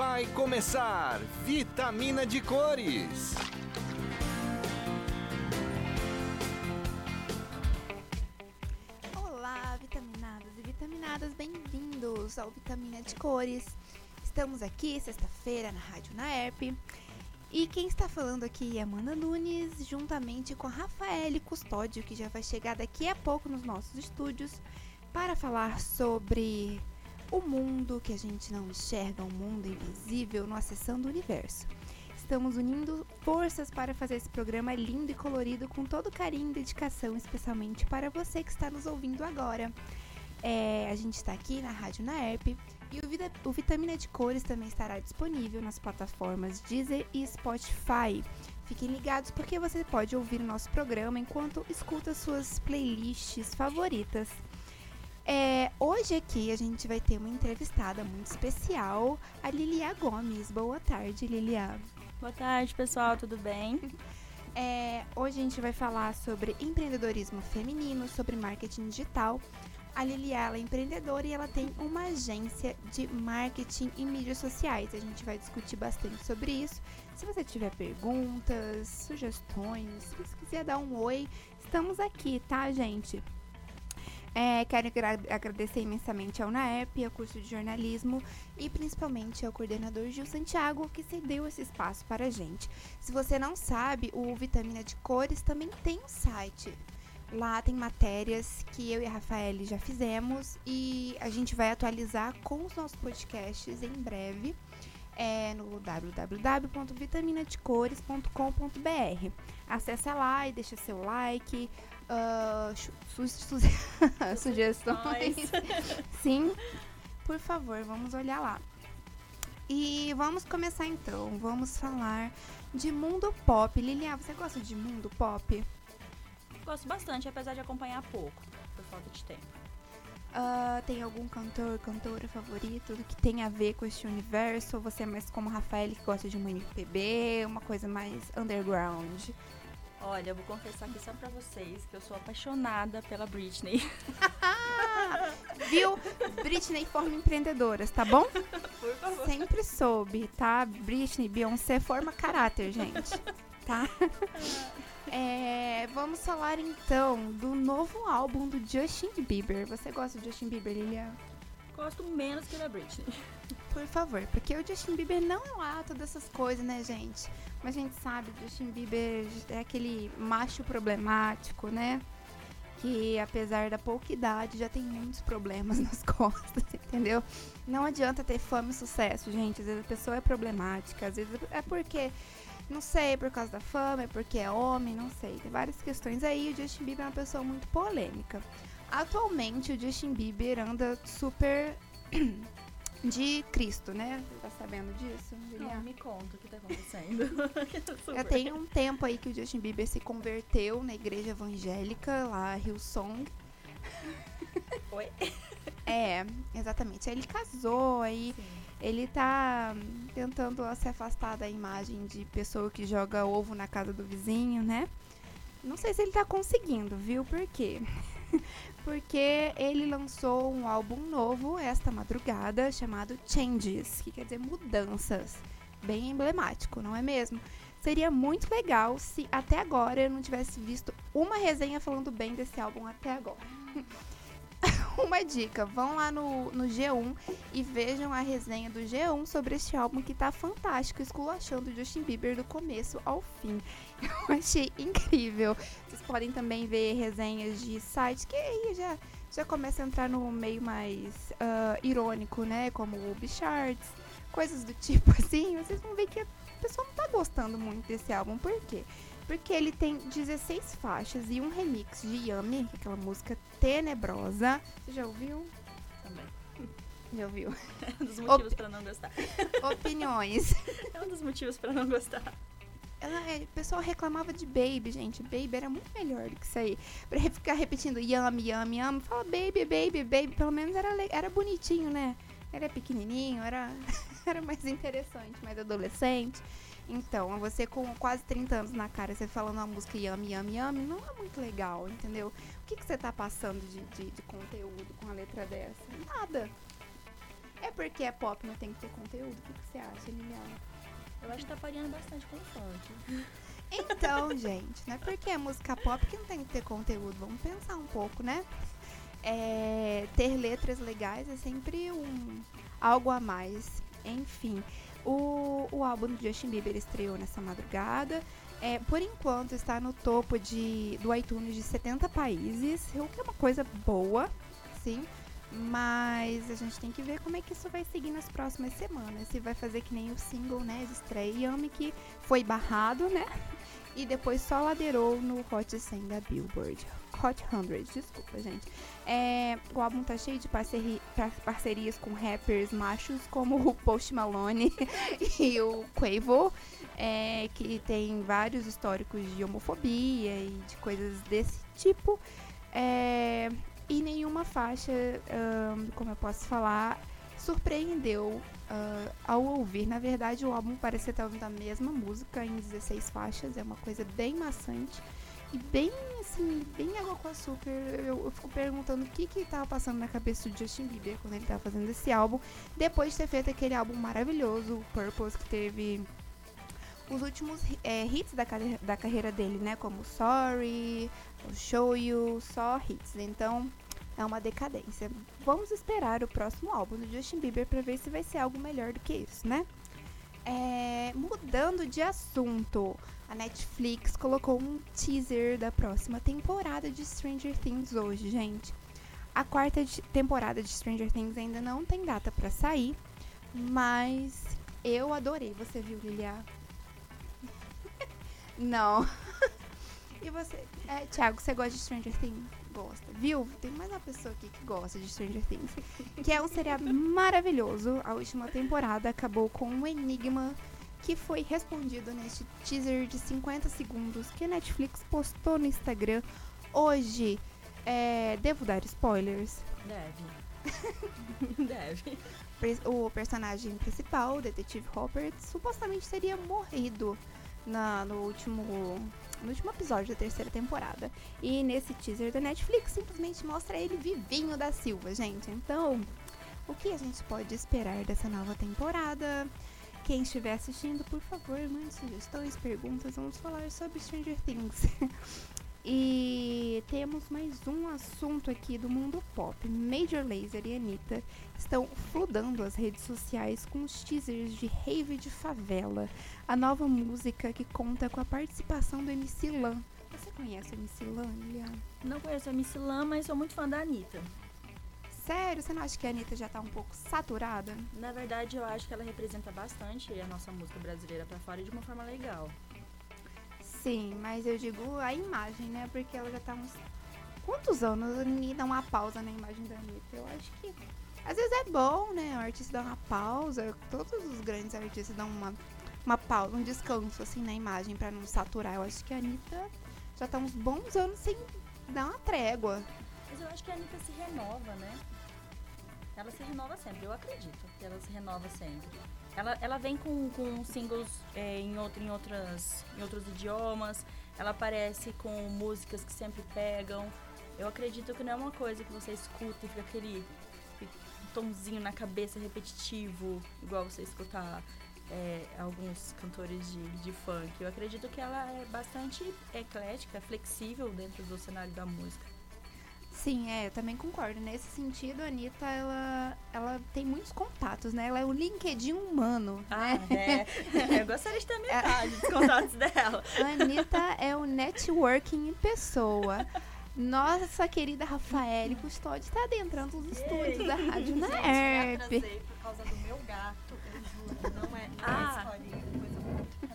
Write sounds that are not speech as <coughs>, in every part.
Vai começar Vitamina de Cores. Olá, vitaminadas e vitaminadas, bem-vindos ao Vitamina de Cores. Estamos aqui sexta-feira na Rádio Naerp. E quem está falando aqui é Amanda Nunes, juntamente com a Rafaele Custódio, que já vai chegar daqui a pouco nos nossos estúdios, para falar sobre o mundo que a gente não enxerga, o mundo invisível no Acessando o Universo. Estamos unindo forças para fazer esse programa lindo e colorido com todo carinho e dedicação, especialmente para você que está nos ouvindo agora. É, a gente está aqui na Rádio Naerp e o, Vida, o Vitamina de Cores também estará disponível nas plataformas Deezer e Spotify. Fiquem ligados porque você pode ouvir o nosso programa enquanto escuta suas playlists favoritas. É, hoje aqui a gente vai ter uma entrevistada muito especial, a Lilia Gomes. Boa tarde, Lilia. Boa tarde, pessoal, tudo bem? <laughs> É, hoje a gente vai falar sobre empreendedorismo feminino, sobre marketing digital. A Lilia ela é empreendedora e ela tem uma agência de marketing em mídias sociais. A gente vai discutir bastante sobre isso. Se você tiver perguntas, sugestões, se você quiser dar um oi, estamos aqui, tá, gente? É, quero agradecer imensamente ao NAEP, ao curso de jornalismo e principalmente ao coordenador Gil Santiago que cedeu esse espaço para a gente. Se você não sabe, o Vitamina de Cores também tem um site. Lá tem matérias que eu e a Rafael já fizemos e a gente vai atualizar com os nossos podcasts em breve é, no www.vitaminadecores.com.br. Acesse lá e deixa seu like, uh, su su <laughs> sugestões. <laughs> Sim, por favor, vamos olhar lá. E vamos começar então. Vamos falar de mundo pop. Lilian, você gosta de mundo pop? Gosto bastante, apesar de acompanhar pouco, por falta de tempo. Uh, tem algum cantor, cantora favorito que tem a ver com este universo? Ou você é mais como Rafael que gosta de uma MPB, uma coisa mais underground? Olha, eu vou confessar aqui só pra vocês que eu sou apaixonada pela Britney. <laughs> Viu? Britney forma empreendedoras, tá bom? Por favor. Sempre soube, tá? Britney, Beyoncé forma caráter, gente. Tá? <laughs> É, vamos falar então do novo álbum do Justin Bieber. Você gosta do Justin Bieber, Lilian? Gosto menos que da Britney. <laughs> Por favor, porque o Justin Bieber não é lá todas essas coisas, né, gente? Mas a gente sabe, o Justin Bieber é aquele macho problemático, né? Que apesar da pouca idade já tem muitos problemas <laughs> nas costas, <laughs> entendeu? Não adianta ter fama e sucesso, gente. Às vezes a pessoa é problemática, às vezes é porque, não sei, por causa da fama, é porque é homem, não sei. Tem várias questões aí. O Justin Bieber é uma pessoa muito polêmica. Atualmente o Justin Bieber anda super <clears throat> de Cristo, né? Você tá sabendo disso? Não, me conta o que tá acontecendo. <laughs> Já tem um tempo aí que o Justin Bieber se converteu na igreja evangélica, lá Hillsong. Oi? É, exatamente. Aí ele casou, aí Sim. Ele tá tentando se afastar da imagem de pessoa que joga ovo na casa do vizinho, né? Não sei se ele tá conseguindo, viu? Por quê? <laughs> Porque ele lançou um álbum novo esta madrugada chamado Changes, que quer dizer mudanças. Bem emblemático, não é mesmo? Seria muito legal se até agora eu não tivesse visto uma resenha falando bem desse álbum até agora. <laughs> <laughs> uma dica, vão lá no, no G1 e vejam a resenha do G1 sobre este álbum que tá fantástico, esculachando Justin Bieber do começo ao fim. <laughs> Eu achei incrível. Vocês podem também ver resenhas de sites que aí já, já começa a entrar no meio mais ah, irônico, né? Como o Charts, coisas do tipo <laughs> assim. Vocês vão ver que a pessoa não tá gostando muito desse álbum. Por quê? Porque ele tem 16 faixas e um remix de Yummy, que é aquela música tenebrosa. Você já ouviu? Também. <laughs> Já ouviu? <laughs> É um dos motivos Op- pra não gostar. <laughs> Opiniões. É um dos motivos pra não gostar. Ela, é, o pessoal reclamava de Baby, gente. Baby era muito melhor do que isso aí. Pra ficar repetindo yummy, yummy, yummy. Fala baby, baby, baby. Pelo menos era, era bonitinho, né? Era pequenininho, era, era mais interessante, mais adolescente. Então, você com quase 30 anos na cara, você falando uma música yummy, yummy, yummy, não é muito legal, entendeu? O que, que você tá passando de, de, de conteúdo com a letra dessa? Nada. É porque é pop, não tem que ter conteúdo. O que, que você acha, Liliana? Eu acho que tá pareando bastante com o funk. <laughs> Então, gente, não é porque é música pop que não tem que ter conteúdo. Vamos pensar um pouco, né? É, ter letras legais é sempre um algo a mais. Enfim, o, o álbum do Justin Bieber estreou nessa madrugada. É, por enquanto está no topo de, do iTunes de 70 países, o que é uma coisa boa, sim. Mas a gente tem que ver como é que isso vai seguir nas próximas semanas. Se vai fazer que nem o single, né, estreia Yami, que foi barrado, né? E depois só ladeirou no Hot 100 da Billboard. Hot 100, desculpa, gente. É, o álbum tá cheio de parceri parcerias com rappers machos como o Post Malone <laughs> e o Quavo, é, que tem vários históricos de homofobia e de coisas desse tipo. É, e nenhuma faixa, como eu posso falar, surpreendeu uh, ao ouvir. Na verdade, o álbum parece estar ouvindo a mesma música em 16 faixas, é uma coisa bem maçante e bem assim, bem água com açúcar. Eu, eu fico perguntando o que que tava passando na cabeça do Justin Bieber quando ele tava fazendo esse álbum, depois de ter feito aquele álbum maravilhoso, o Purpose, que teve os últimos é, hits da, da carreira dele, né? Como Sorry, Show You, só hits. Então, é uma decadência. Vamos esperar o próximo álbum do Justin Bieber para ver se vai ser algo melhor do que isso, né? É, mudando de assunto, a Netflix colocou um teaser da próxima temporada de Stranger Things hoje, gente. A quarta temporada de Stranger Things ainda não tem data para sair, mas eu adorei. Você viu, Lilian? <laughs> não. <laughs> e você? É, Thiago, você gosta de Stranger Things? Gosta. Viu? Tem mais uma pessoa aqui que gosta de Stranger Things. que é um seriado maravilhoso. A última temporada acabou com um enigma que foi respondido neste teaser de 50 segundos que a Netflix postou no Instagram hoje. É, devo dar spoilers? Deve. <laughs> Deve. O personagem principal, o detetive Hopper, supostamente teria morrido na, no último no último episódio da terceira temporada. E nesse teaser da Netflix simplesmente mostra ele vivinho da Silva, gente. Então, o que a gente pode esperar dessa nova temporada? Quem estiver assistindo, por favor, mande sugestões, perguntas. Vamos falar sobre Stranger Things. <laughs> e temos mais um assunto aqui do mundo pop. Major Lazer e Anitta estão fludando as redes sociais com os teasers de Rave de Favela, a nova música que conta com a participação do MC Lan. Você conhece o MC Lan? Não conheço o MC Lan, mas sou muito fã da Anitta. Sério? Você não acha que a Anitta já tá um pouco saturada? Na verdade, eu acho que ela representa bastante a nossa música brasileira para fora de uma forma legal. Sim, mas eu digo a imagem, né? Porque ela já tá uns. Quantos anos ninguém dá uma pausa na imagem da Anitta? Eu acho que. Às vezes é bom, né? O artista dá uma pausa. Todos os grandes artistas dão uma, uma pausa, um descanso, assim, na imagem para não saturar. Eu acho que a Anitta já tá uns bons anos sem dar uma trégua. Mas eu acho que a Anitta se renova, né? Ela se renova sempre, eu acredito que ela se renova sempre. Ela, ela vem com, com singles é, em, outro, em, outras, em outros idiomas, ela aparece com músicas que sempre pegam. Eu acredito que não é uma coisa que você escuta e fica aquele tomzinho na cabeça repetitivo, igual você escutar é, alguns cantores de, de funk. Eu acredito que ela é bastante eclética, flexível dentro do cenário da música. Sim, é, eu também concordo. Nesse sentido, a Anitta, ela, ela tem muitos contatos, né? Ela é o LinkedIn humano. Ah, né? é. Eu gostaria de ter metade dos contatos dela. A Anitta é o networking em pessoa. Nossa querida Rafaele Custódio está adentrando os estúdios da Rádio na ERP. por causa do meu gato, eu juro. Não é, não é ah. historinha, coisa muito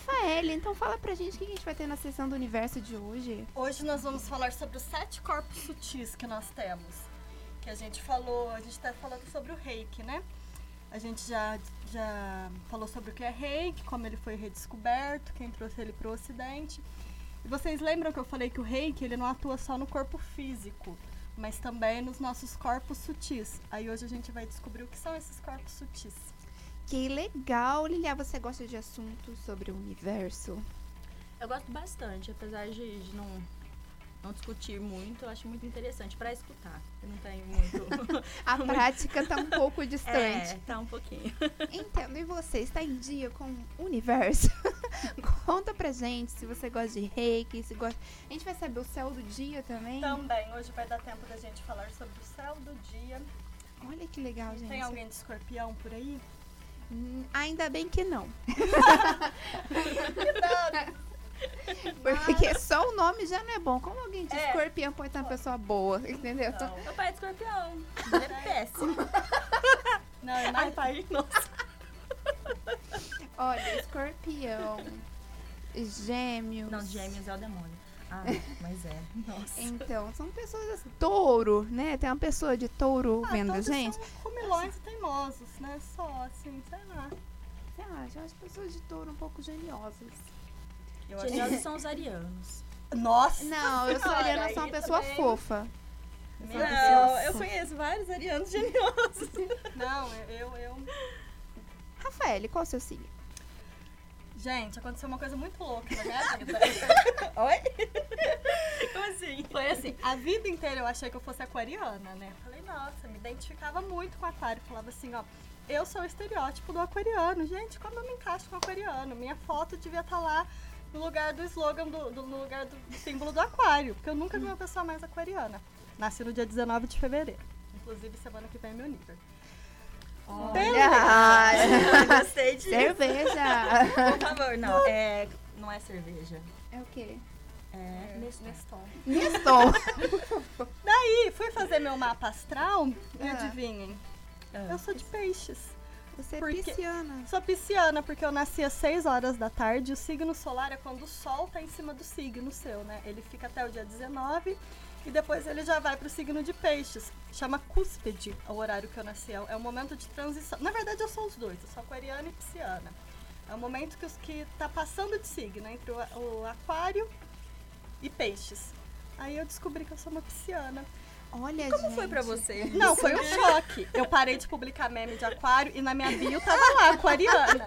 Rafael, então fala pra gente o que a gente vai ter na sessão do universo de hoje. Hoje nós vamos falar sobre os sete corpos sutis que nós temos. Que a gente falou, a gente tá falando sobre o reiki, né? A gente já, já falou sobre o que é reiki, como ele foi redescoberto, quem trouxe ele pro ocidente. E vocês lembram que eu falei que o reiki ele não atua só no corpo físico, mas também nos nossos corpos sutis. Aí hoje a gente vai descobrir o que são esses corpos sutis. Que legal, Lilia. Você gosta de assuntos sobre o universo? Eu gosto bastante, apesar de, de não, não discutir muito, eu acho muito interessante pra escutar. Eu não tenho muito. <laughs> A prática tá um pouco <laughs> distante. é, tá um pouquinho. Entendo. E você está em dia com o universo? <laughs> Conta pra gente se você gosta de reiki, se gosta. A gente vai saber o céu do dia também. Também, hoje vai dar tempo da gente falar sobre o céu do dia. Olha que legal, gente. Tem alguém de escorpião por aí? Hum, Ainda bem que não. <laughs> Porque <laughs> só o nome já não é bom. Como alguém de É. escorpião pode ser uma pessoa boa, entendeu? Não, Meu pai é de escorpião. Ele é péssimo. <laughs> não, é Ai, mais pai, nossa. Olha, escorpião, gêmeos. Não, gêmeos é o demônio. Ah, mas é. <laughs> Nossa. Então, são pessoas assim, touro, né? Tem uma pessoa de touro Ah, vendo a gente. são comilões e teimosos, né? Só assim, sei lá. Você acha? As pessoas de touro um pouco geniosas. Eu acho que são os arianos. Nossa! Não, eu sou Ariana, sou uma pessoa também. fofa. Não, eu fofa. conheço vários arianos geniosos. <laughs> Não, eu, eu. Rafael, qual é o seu signo? Gente, aconteceu uma coisa muito louca na minha vida. <laughs> Oi? Como assim? Foi assim, a vida inteira eu achei que eu fosse aquariana, né? Falei, nossa, me identificava muito com aquário. Falava assim, ó, eu sou o estereótipo do aquariano. Gente, como eu me encaixo com o aquariano? Minha foto devia estar lá no lugar do slogan, do, do- no lugar do símbolo do aquário. Porque eu nunca vi uma pessoa mais aquariana. Nasci no dia 19 de fevereiro. Inclusive, semana que vem é meu nível. Olha! <laughs> Gostei disso. Cerveja! Por favor, não. É, não é cerveja. É o quê? É Neston. Neston. Neston. <laughs> Daí, fui fazer meu mapa astral e Ah. adivinhem. Ah. Eu sou de peixes. Você é Porque- pisciana. Sou pisciana, porque eu nasci às 6 horas da tarde. O signo solar é quando o sol tá em cima do signo seu, né? Ele fica até o dia 19 e depois ele já vai pro signo de peixes. Chama cúspide o horário que eu nasci. É o momento de transição. Na verdade, eu sou os dois. Eu sou aquariana e pisciana. É o momento que, os, que tá passando de signo entre o, o aquário e peixes. Aí eu descobri que eu sou uma pisciana. Olha, Como gente. foi pra você? Não, foi um <laughs> choque. Eu parei de publicar meme de aquário e na minha bio tava lá, aquariana.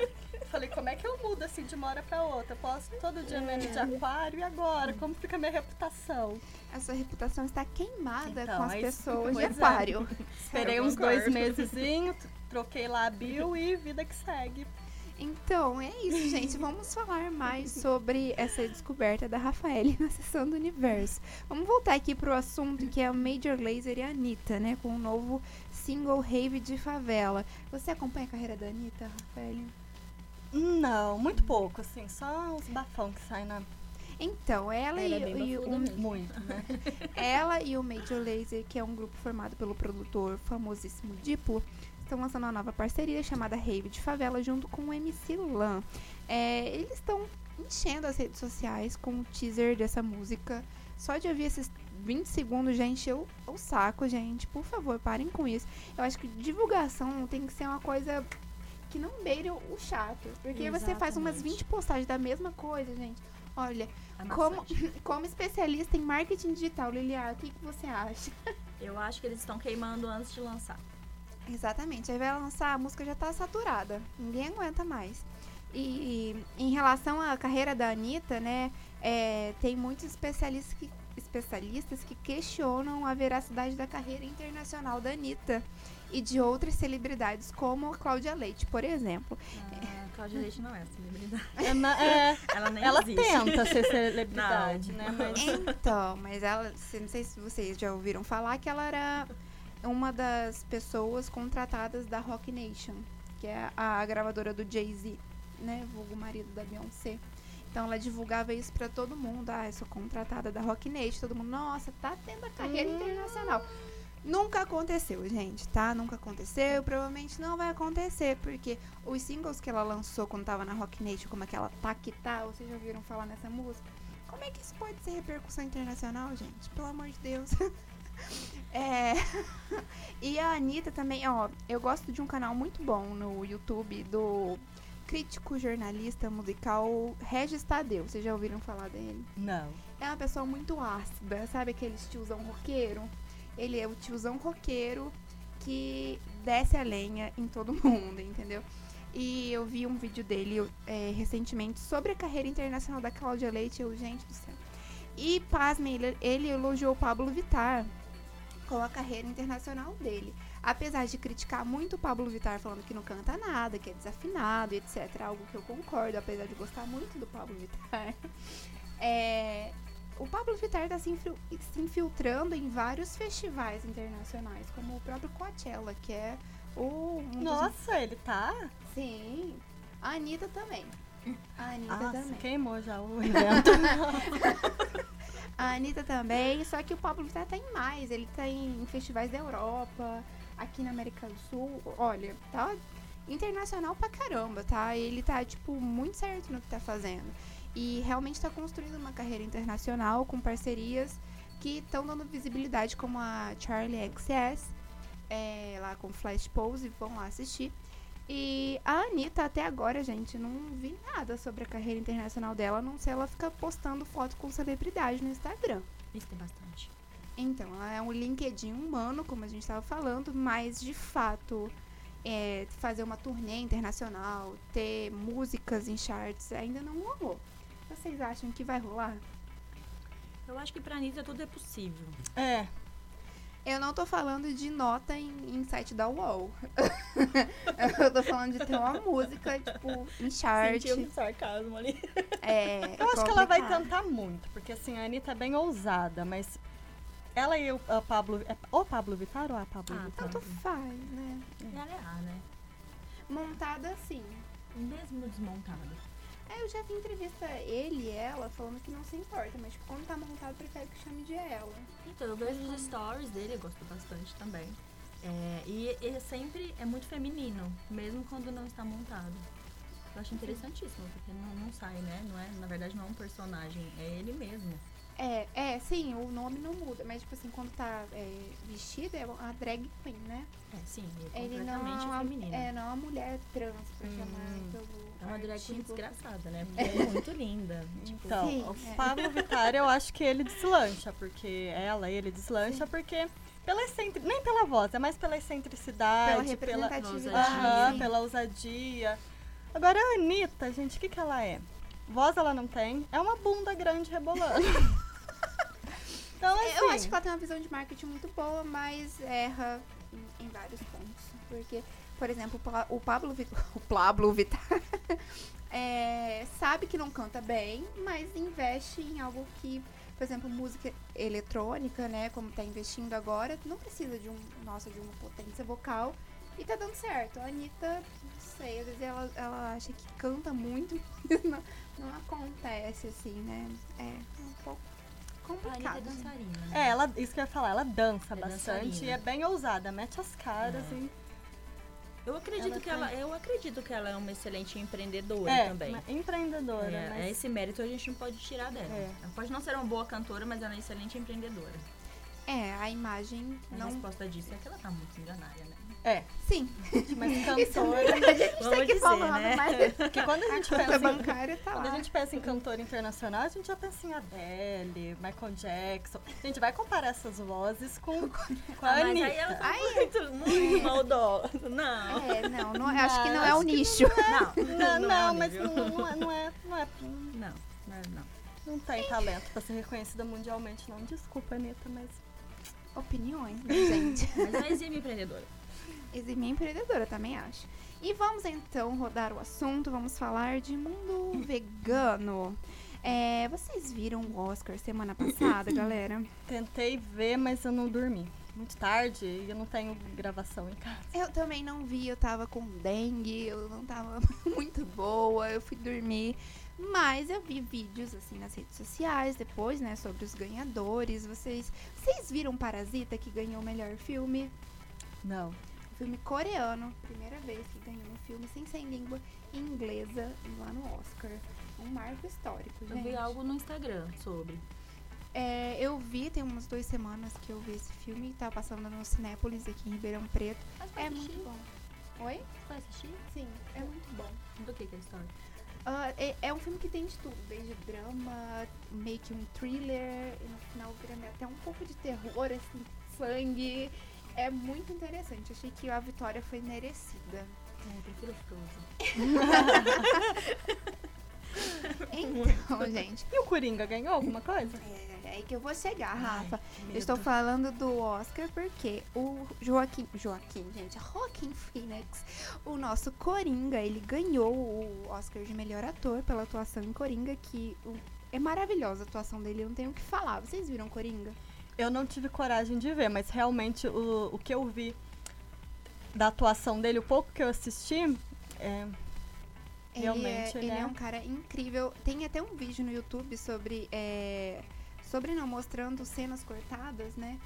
Falei, como é que eu mudo assim de uma hora pra outra? Eu posto todo dia meme de aquário e agora? Como fica a minha reputação? A sua reputação está queimada Então, com as aí- pessoas de é. aquário. <laughs> Esperei Eu uns dois mesezinhos, troquei lá a bio e vida que segue. Então, é isso, gente. Vamos falar mais sobre essa descoberta da Rafaele na sessão do universo. Vamos voltar aqui pro assunto que é o Major Lazer e a Anitta, né? Com o novo single Rave de Favela. Você acompanha a carreira da Anitta, Rafaele? Não, muito pouco, assim, só os bafão que saem na. Então, ela, Ela é e, bem e o, mesmo. Muito, né? <laughs> ela e o Major Lazer, que é um grupo formado pelo produtor famosíssimo Diplo, estão lançando uma nova parceria chamada Rave de Favela junto com o MC Lan. É, eles estão enchendo as redes sociais com o teaser dessa música. Só de ouvir esses 20 segundos já encheu o saco, gente. Por favor, parem com isso. Eu acho que divulgação tem que ser uma coisa que não beire o chato. Porque você faz umas Exatamente. 20 postagens da mesma coisa, gente. Olha, Amassante. como, <laughs> como especialista em marketing digital, Lilian, o que, que você acha? <laughs> Eu acho que eles estão queimando antes de lançar. Exatamente. Aí vai lançar, a música já tá saturada. Ninguém aguenta mais. E em relação à carreira da Anitta, né? é, tem muitos especialistas que, especialistas que questionam a veracidade da carreira internacional da Anitta e de outras celebridades, como a Cláudia Leite, por exemplo. Ah, Cláudia Leite não é celebridade. É, na- é, Ela nem ela existe. tenta ser <laughs> celebridade, Não. né? Mas Então, mas ela, não sei se vocês já ouviram falar que ela era uma das pessoas contratadas da Rock Nation, que é a gravadora do Jay-Z, né, vulgo marido da Beyoncé. Então ela divulgava isso pra todo mundo, ah, eu sou contratada da Rock Nation, todo mundo, nossa, tá tendo a carreira Hum. internacional. Nunca aconteceu, gente, tá? Nunca aconteceu, provavelmente não vai acontecer, porque os singles que ela lançou quando tava na Rock Nation, como aquela Tá Que Tá, vocês já ouviram falar nessa música? Como é que isso pode ser repercussão internacional, gente? Pelo amor de Deus. <laughs> É, <laughs> E a Anitta também, ó, eu gosto de um canal muito bom no YouTube do crítico jornalista musical Regis Tadeu. Vocês já ouviram falar dele? não. É uma pessoa muito ácida, sabe aquele tiozão roqueiro? Ele é o tiozão roqueiro que desce a lenha em todo <laughs> mundo, entendeu? E eu vi um vídeo dele é, recentemente sobre a carreira internacional da Cláudia Leite. Eu, gente do céu. E, pasmem, ele, ele elogiou o Pablo Vittar com a carreira internacional dele. Apesar de criticar muito o Pablo Vittar, falando que não canta nada, que é desafinado, etc. Algo que eu concordo, apesar de gostar muito do Pablo Vittar. <laughs> É, o Pablo Vittar está se, infil- se infiltrando em vários festivais internacionais, como o próprio Coachella, que é o. Um dos- Nossa, ele tá? Sim. A Anitta também. A Anitta Nossa, também. queimou já o <laughs> evento. A Anitta também, só que o Pablo Vittar tá em mais. Ele tá em festivais da Europa, aqui na América do Sul. Olha, tá internacional pra caramba, tá? Ele tá, tipo, muito certo no que tá fazendo. E realmente tá construindo uma carreira internacional com parcerias que estão dando visibilidade, como a Charlie XS, é, lá com Flash Pose, vão lá assistir. E a Anitta, até agora, gente, não vi nada sobre a carreira internacional dela, a não sei ela fica postando foto com celebridade no Instagram. Isso tem bastante. Então, ela é um LinkedIn humano, como a gente estava falando, mas de fato é, fazer uma turnê internacional, ter músicas em charts, ainda não rolou. Vocês acham que vai rolar? Eu acho que pra Anitta tudo é possível. é, Eu não tô falando de nota em, em site da UOL. <laughs> eu tô falando de ter uma música, tipo, em chart. Senti um sarcasmo ali. É, <laughs> eu acho que ela vai cantar muito, porque assim, a Anitta é bem ousada, mas ela e o a Pablo. É o Pablo Vittar ou a Pablo Ah, Vittar? Tanto faz, né? Ela é A, né? Montada assim. Mesmo desmontada. É, eu já vi entrevista ele e ela falando que não se importa, mas tipo, quando tá montado, prefere que chame de ela. Então, eu vejo os stories dele, eu gosto bastante também. É, e ele sempre é muito feminino, mesmo quando não está montado. Eu acho interessantíssimo, porque não, não sai, né? Não é, na verdade, não é um personagem, é ele mesmo. É, é, sim, o nome não muda, mas tipo assim, quando tá é, vestida é uma drag queen, né? É, sim, ele é Ele não é completamente uma, feminino. é, não é uma mulher trans, pra Hum. chamar pelo É uma drag queen artigo. desgraçada, né? Porque ela é muito linda. <laughs> Tipo, Então, Sim, o é. Pablo <laughs> Vittar, eu acho que ele deslancha, porque ela, ele deslancha, porque pela excentri... nem pela voz, é mais pela excentricidade, Pela pela, sim. pela ousadia. Agora a Anitta, gente, o que, que ela é? Voz ela não tem, é uma bunda grande rebolando. <laughs> então, assim, Eu acho que ela tem uma visão de marketing muito boa, mas erra em, em vários pontos. Porque, por exemplo, o Pa- <laughs> o Pablo Vittar, o Pablo Vittar é, sabe que não canta bem, mas investe em algo que, por exemplo, música eletrônica, né? Como tá investindo agora, não precisa de um, nossa, de uma potência vocal. E tá dando certo. A Anitta, não sei, às vezes ela, ela acha que canta muito, <laughs> mas não, não acontece assim, né? É um pouco a complicado. Anitta é assim. dançarina, né? É, ela, isso que eu ia falar, ela dança É bastante dançarina. e é bem ousada, mete as caras É. e. Eu acredito Ela que tá- ela, eu acredito que ela é uma excelente empreendedora É, também. empreendedora, É, mas. Esse mérito a gente não pode tirar dela. É. Ela pode não ser uma boa cantora, mas ela é excelente empreendedora. É, a imagem A não. resposta disso é que ela tá muito enganária, né? É, Sim, mas é cantora. verdade, a gente Vamos tem que dizer, falar, né? mas <laughs> Porque quando a gente a conta pensa em tá Quando a lá. gente pensa em cantor internacional, a gente já pensa em Adele, Michael Jackson. A gente vai comparar essas vozes com, com a Ah, mas Anitta. aí ela tá muito, muito maldosa. Não. É, não, não acho que não é o nicho. Não, Não, não, é mas não, é, não, é, não, é, Não, não, é tem talento pra ser reconhecida mundialmente, não. Desculpa, Anitta, mas. Opiniões, né, <laughs> gente? Mas é exime empreendedora. Eximir empreendedora, também acho. E vamos então rodar o assunto, vamos falar de mundo vegano. É, vocês viram o Oscar semana passada, <coughs> galera? Tentei ver, mas eu não dormi. Muito tarde e eu não tenho gravação em casa. Eu também não vi, eu tava com dengue, eu não tava <laughs> muito boa, eu fui dormir. Mas eu vi vídeos assim nas redes sociais depois, né, sobre os ganhadores. Vocês, vocês viram Parasita que ganhou o melhor filme? Não. Filme coreano, primeira vez que ganhou um filme sem ser em língua inglesa lá no Oscar. Um marco histórico, Eu gente. vi algo no Instagram sobre. É, eu vi, tem umas duas semanas que eu vi esse filme, tá passando no Cinépolis aqui em Ribeirão Preto. É muito bom. Oi? Você vai assistir? Sim, é muito bom. Do que que é a história? Ah, é, é um filme que tem de tudo, desde drama, meio que um thriller, e no final vira até um pouco de terror, assim, sangue. É muito interessante. Achei que a vitória foi merecida. É, eu prefiro Frozen. Então, gente, E o Coringa ganhou alguma coisa? é aí que eu vou chegar, Rafa. Ai, Eu estou falando do Oscar porque o Joaquim, Joaquim, gente, Joaquim Phoenix, o nosso Coringa, ele ganhou o Oscar de melhor ator pela atuação em Coringa, que é maravilhosa a atuação dele, eu não tenho o que falar. Vocês viram Coringa? Eu não tive coragem de ver, mas realmente o, o que eu vi da atuação dele, o pouco que eu assisti, é, Ele, Realmente, é, ele ele é é- um cara incrível. Tem até um vídeo no YouTube sobre. é, sobre não mostrando cenas cortadas, né?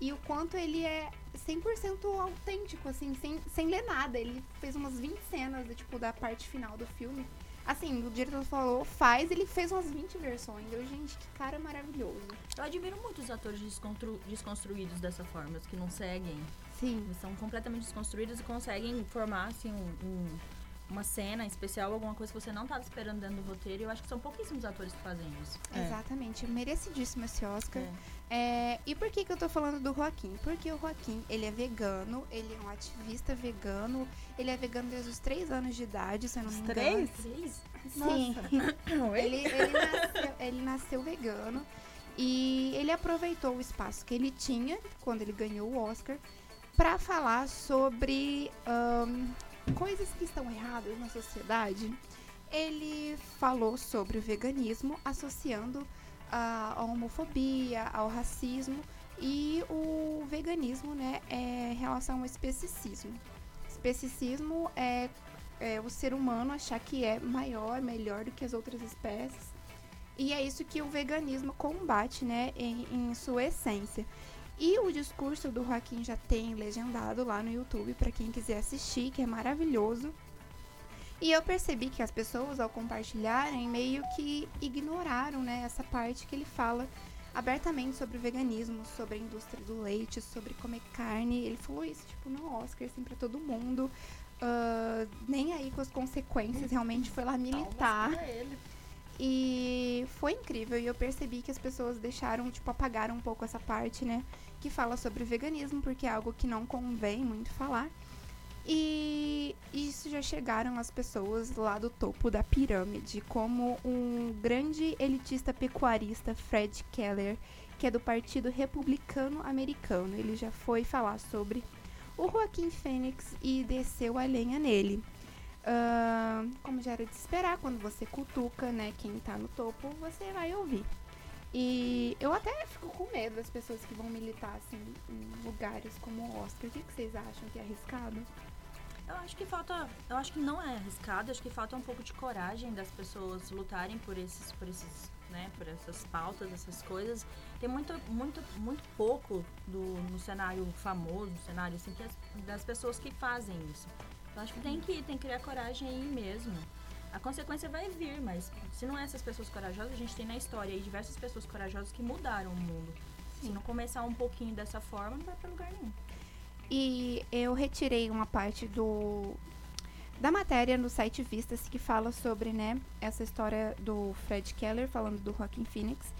E o quanto ele é 100% autêntico, assim, sem, sem ler nada. Ele fez umas 20 cenas, tipo, da parte final do filme. Assim, o diretor falou, faz, ele fez umas 20 versões. Eu, gente, que cara maravilhoso. Eu admiro muito os atores descontru- desconstruídos dessa forma, os que não seguem. Sim. Eles são completamente desconstruídos e conseguem formar, assim, um- um- uma cena especial, alguma coisa que você não estava esperando dentro do roteiro. E eu acho que são pouquíssimos atores que fazem isso. É. Exatamente. Merecidíssimo esse Oscar. É. É, e por que, que eu tô falando do Joaquim? Porque o Joaquim, ele é vegano, ele é um ativista vegano, ele é vegano desde os 3 anos de idade, se eu não me Os engano. três? Três? Sim. ele, ele, nasceu, ele nasceu vegano e ele aproveitou o espaço que ele tinha quando ele ganhou o Oscar para falar sobre ahn, coisas que estão erradas na sociedade. Ele falou sobre o veganismo associando a homofobia, ao racismo e o veganismo, né, é em relação ao especicismo. Especicismo é, é o ser humano achar que é maior, melhor do que as outras espécies. E é isso que o veganismo combate, né, em, em sua essência. E o discurso do Joaquim já tem legendado lá no YouTube para quem quiser assistir, que é maravilhoso. E eu percebi que as pessoas, ao compartilharem, meio que ignoraram né, essa parte que ele fala abertamente sobre o veganismo, sobre a indústria do leite, sobre comer carne. Ele falou isso, tipo, no Oscar, assim, pra todo mundo. Ah, nem aí com as consequências, realmente foi lá militar. E foi incrível. E eu percebi que as pessoas deixaram, tipo, apagaram um pouco essa parte, né? Que fala sobre o veganismo, porque é algo que não convém muito falar. E isso já chegaram as pessoas lá do topo da pirâmide, como um grande elitista pecuarista, Fred Keller, que é do Partido Republicano Americano. Ele já foi falar sobre o Joaquim Fênix e desceu a lenha nele. Ahn, como já era de esperar, quando você cutuca, né, quem tá no topo, você vai ouvir. E eu até fico com medo das pessoas que vão militar, assim, em lugares como o Oscar. O que, que vocês acham que é arriscado? Eu acho que falta. Eu acho que não é arriscado, acho que falta um pouco de coragem das pessoas lutarem por esses, por esses, né, por essas pautas, essas coisas. Tem muito, muito, muito pouco do, no cenário famoso, no cenário assim, que as- das pessoas que fazem isso. Eu acho que tem que, tem que criar coragem aí mesmo. A consequência vai vir, mas se não é essas pessoas corajosas, a gente tem na história aí diversas pessoas corajosas que mudaram o mundo. Se não começar um pouquinho dessa forma, não vai pra lugar nenhum. E eu retirei uma parte do da matéria no site Vistas que fala sobre, né, essa história do Fred Keller falando do Joaquin Phoenix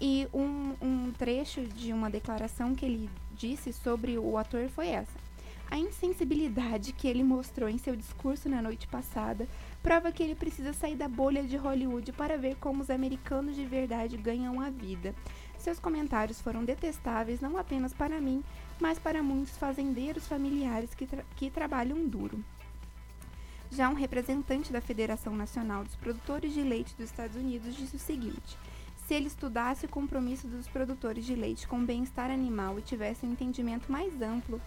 e um, um trecho de uma declaração que ele disse sobre o ator foi essa. A insensibilidade que ele mostrou em seu discurso na noite passada prova que ele precisa sair da bolha de Hollywood para ver como os americanos de verdade ganham a vida. Seus comentários foram detestáveis não apenas para mim, mas para muitos fazendeiros familiares que, tra- que trabalham duro. Já um representante da Federação Nacional dos Produtores de Leite dos Estados Unidos disse o seguinte: se ele estudasse o compromisso dos produtores de leite com o bem-estar animal e tivesse um entendimento mais amplo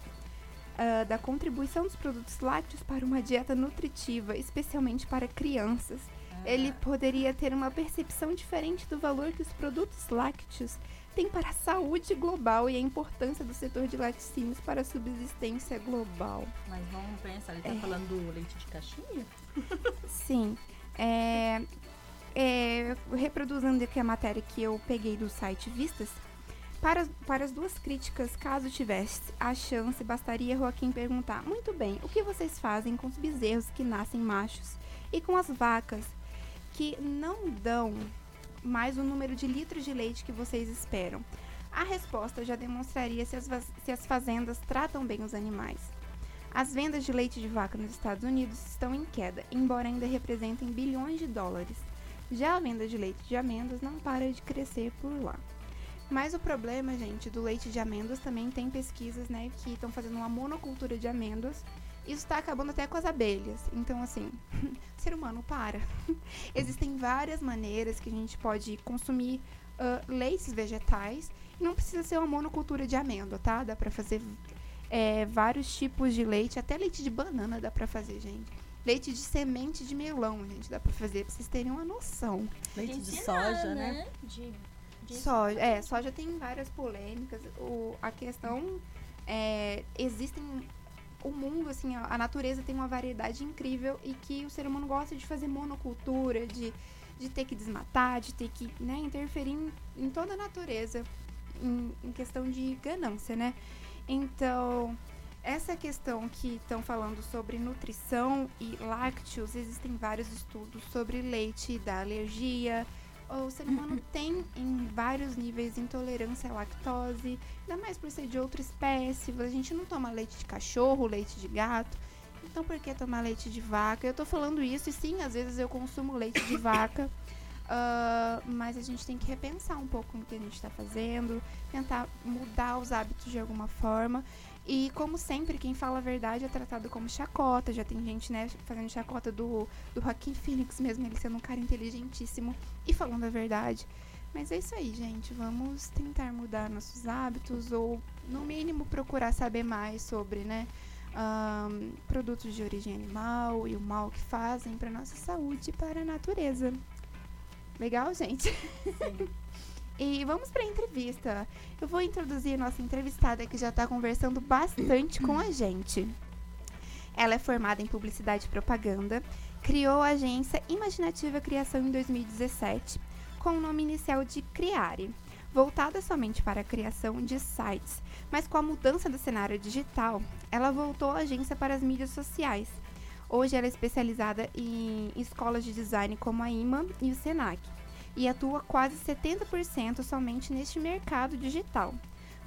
ah, da contribuição dos produtos lácteos para uma dieta nutritiva, especialmente para crianças, ele poderia ter uma percepção diferente do valor que os produtos lácteos têm para a saúde global e a importância do setor de laticínios para a subsistência global. Mas vamos pensar, ele tá É. falando do leite de caixinha? <laughs> Sim. É, é, reproduzindo aqui a matéria que eu peguei do site Vistas, para, para as duas críticas, caso tivesse a chance, bastaria Joaquim perguntar: Muito bem, o que vocês fazem com os bezerros que nascem machos e com as vacas que não dão mais o número de litros de leite que vocês esperam? A resposta já demonstraria se as, se as fazendas tratam bem os animais. As vendas de leite de vaca nos Estados Unidos estão em queda, embora ainda representem bilhões de dólares. Já a venda de leite de amêndoas não para de crescer por lá. Mas o problema, gente, do leite de amêndoas também tem pesquisas, né, que estão fazendo uma monocultura de amêndoas. Isso está acabando até com as abelhas. Então, assim, o <laughs> ser humano para. <laughs> Existem várias maneiras que a gente pode consumir uh, leites vegetais. E não precisa ser uma monocultura de amêndoa, tá? Dá pra fazer é, vários tipos de leite. Até leite de banana dá pra fazer, gente. Leite de semente de melão, gente, dá pra fazer, pra vocês terem uma noção. Leite de soja, né? De, de Soja, é, soja tem várias polêmicas. O, a questão é, existem o mundo, assim, a, natureza tem uma variedade incrível e que o ser humano gosta de fazer monocultura, de, de ter que desmatar, de ter que né, interferir em, em toda a natureza em, em questão de ganância, né? Então, essa questão que estão falando sobre nutrição e lácteos, existem vários estudos sobre leite da alergia. O ser humano tem em vários níveis intolerância à lactose, ainda mais por ser de outra espécie. A gente não toma leite de cachorro, leite de gato. Então por que tomar leite de vaca? Eu tô falando isso e sim, às vezes eu consumo leite de vaca. <laughs> ah, mas a gente tem que repensar um pouco no que a gente está fazendo, tentar mudar os hábitos de alguma forma. E como sempre, quem fala a verdade é tratado como chacota. Já tem gente, né, fazendo chacota do, do Joaquim Phoenix mesmo, ele sendo um cara inteligentíssimo e falando a verdade. Mas é isso aí, gente. Vamos tentar mudar nossos hábitos ou, no mínimo, procurar saber mais sobre, né, ahn, produtos de origem animal e o mal que fazem para nossa saúde e para a natureza. Legal, gente? <laughs> E vamos para a entrevista. Eu vou introduzir nossa entrevistada que já está conversando bastante com a gente. Ela é formada em Publicidade e Propaganda, criou a agência Imaginativa Criação em 2017, com o nome inicial de Criare, voltada somente para a criação de sites. Mas com a mudança do cenário digital, ela voltou a agência para as mídias sociais. Hoje ela é especializada em escolas de design como a IMA e o SENAC e atua quase 70% somente neste mercado digital.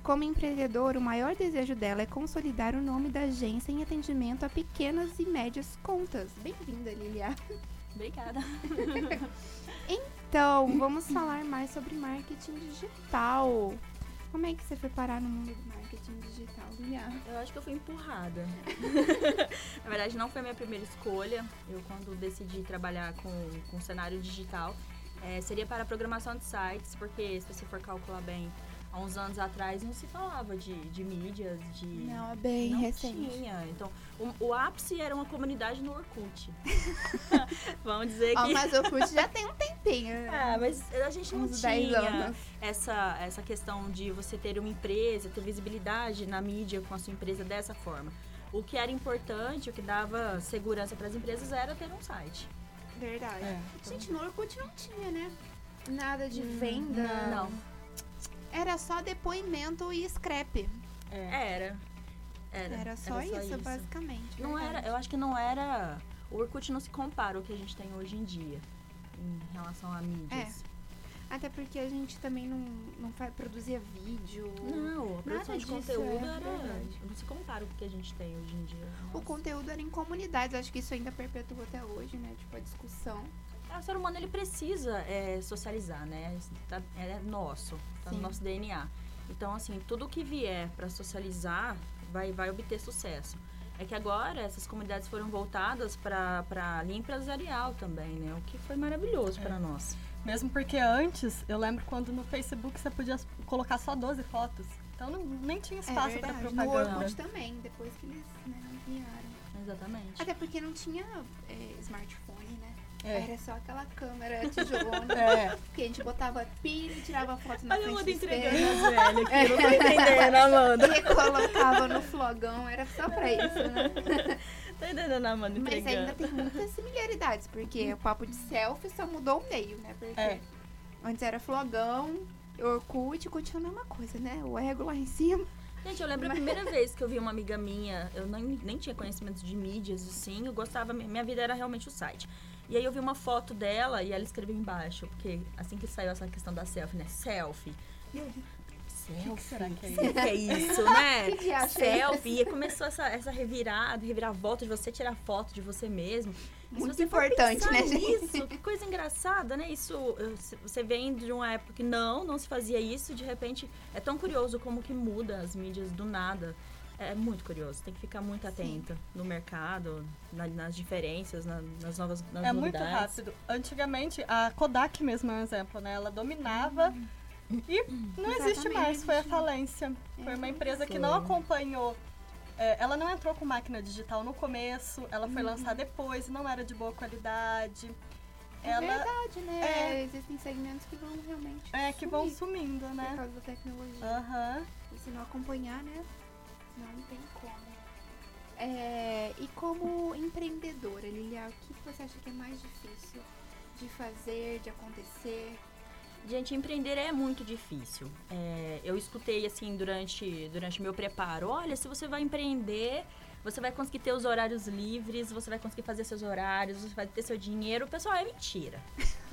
Como empreendedora, o maior desejo dela é consolidar o nome da agência em atendimento a pequenas e médias contas. Bem-vinda, Lilia. Obrigada. <laughs> Então, vamos falar mais sobre marketing digital. Como é que você foi parar no mundo do marketing digital, Lilia? Eu acho que eu fui empurrada. <laughs> Na verdade, não foi a minha primeira escolha. Eu, quando decidi trabalhar com, com cenário digital, eh, seria para a programação de sites, porque se você for calcular bem, há uns anos atrás não se falava de, de mídias, de... Não, é bem não recente. tinha. Então, o, o ápice era uma comunidade no Orkut. <laughs> Vamos dizer que... mas o Orkut já tem um tempinho, né? <laughs> Ah, mas a gente não Uns 10 tinha essa, essa questão de você ter uma empresa, ter visibilidade na mídia com a sua empresa dessa forma. O que era importante, o que dava segurança para as empresas era ter um site. Verdade. É. Gente, no Orkut não tinha, né? Nada de venda. Não. Era só depoimento e scrap. Era. Era, Era só, isso, basicamente. Não verdade. era, eu acho que não era. O Orkut não se compara ao que a gente tem hoje em dia em relação a mídias. Até porque a gente também não, não produzia vídeo. Não, a produção de disso, conteúdo é era. verdade. Não se compara com o que a gente tem hoje em dia. O Nossa. conteúdo era em comunidades. Acho que isso ainda perpetua até hoje, né? Tipo, a discussão. Ah, O ser humano ele precisa é, socializar, né? Tá- é nosso, tá Sim. no nosso DNA. Então, assim, tudo que vier para socializar vai, vai obter sucesso. É que agora essas comunidades foram voltadas para a linha empresarial também, né? O que foi maravilhoso para nós. Mesmo porque antes, eu lembro quando no Facebook você podia colocar só 12 fotos. Então não, nem tinha espaço para É No propaganda. Orkut também, depois que eles né, enviaram. Exatamente. Até porque não tinha é, smartphone, né? É. Era só aquela câmera <laughs> tijolona. É. Que a gente botava pilha e tirava foto na Olha frente do entregando as velhas aqui. Não tô <laughs> entendendo, Amanda. E colocava no flogão, era só pra isso, né? <laughs> Tá entendendo a Amanda Mas entregando. ainda tem muitas similaridades, porque o papo de selfie só mudou o meio, né? Porque É. antes era flogão, Orkut, continua a mesma coisa, né? O ego lá em cima. Gente, eu lembro a primeira vez que eu vi uma amiga minha, eu nem, nem tinha conhecimento de mídias, assim, eu gostava, minha vida era realmente o site. E aí eu vi uma foto dela e ela escreveu embaixo, porque assim que saiu essa questão da selfie, né? Selfie. E eu, selfie? que será que é Será que é isso, <laughs> né? Que que acha é selfie. E começou essa, essa revirada, reviravolta de você tirar foto de você mesmo. Muito importante, né, gente? nisso, que coisa engraçada, né? Isso, você vem de uma época que não, não se fazia isso, de repente é tão curioso como que muda as mídias do nada. É muito curioso, tem que ficar muito atenta no mercado, na- nas diferenças, na- nas novas nas É muito novidades. rápido. Antigamente, a Kodak mesmo é um exemplo, né? Ela dominava e não existe Exatamente. mais, foi a falência. Foi uma empresa que não acompanhou. é, ela não entrou com máquina digital no começo, ela foi lançada depois, não era de boa qualidade. É Ela verdade, né? é- Existem segmentos que vão realmente é que vão sumindo, por né? causa da tecnologia. Aham. E se não acompanhar, né? Não tem como. É, e como empreendedora, Lilia, o que você acha que é mais difícil de fazer, de acontecer? Gente, empreender é muito difícil. É, eu escutei assim durante durante meu preparo. Olha, se você vai empreender, você vai conseguir ter os horários livres, você vai conseguir fazer seus horários, você vai ter seu dinheiro. Pessoal, é mentira.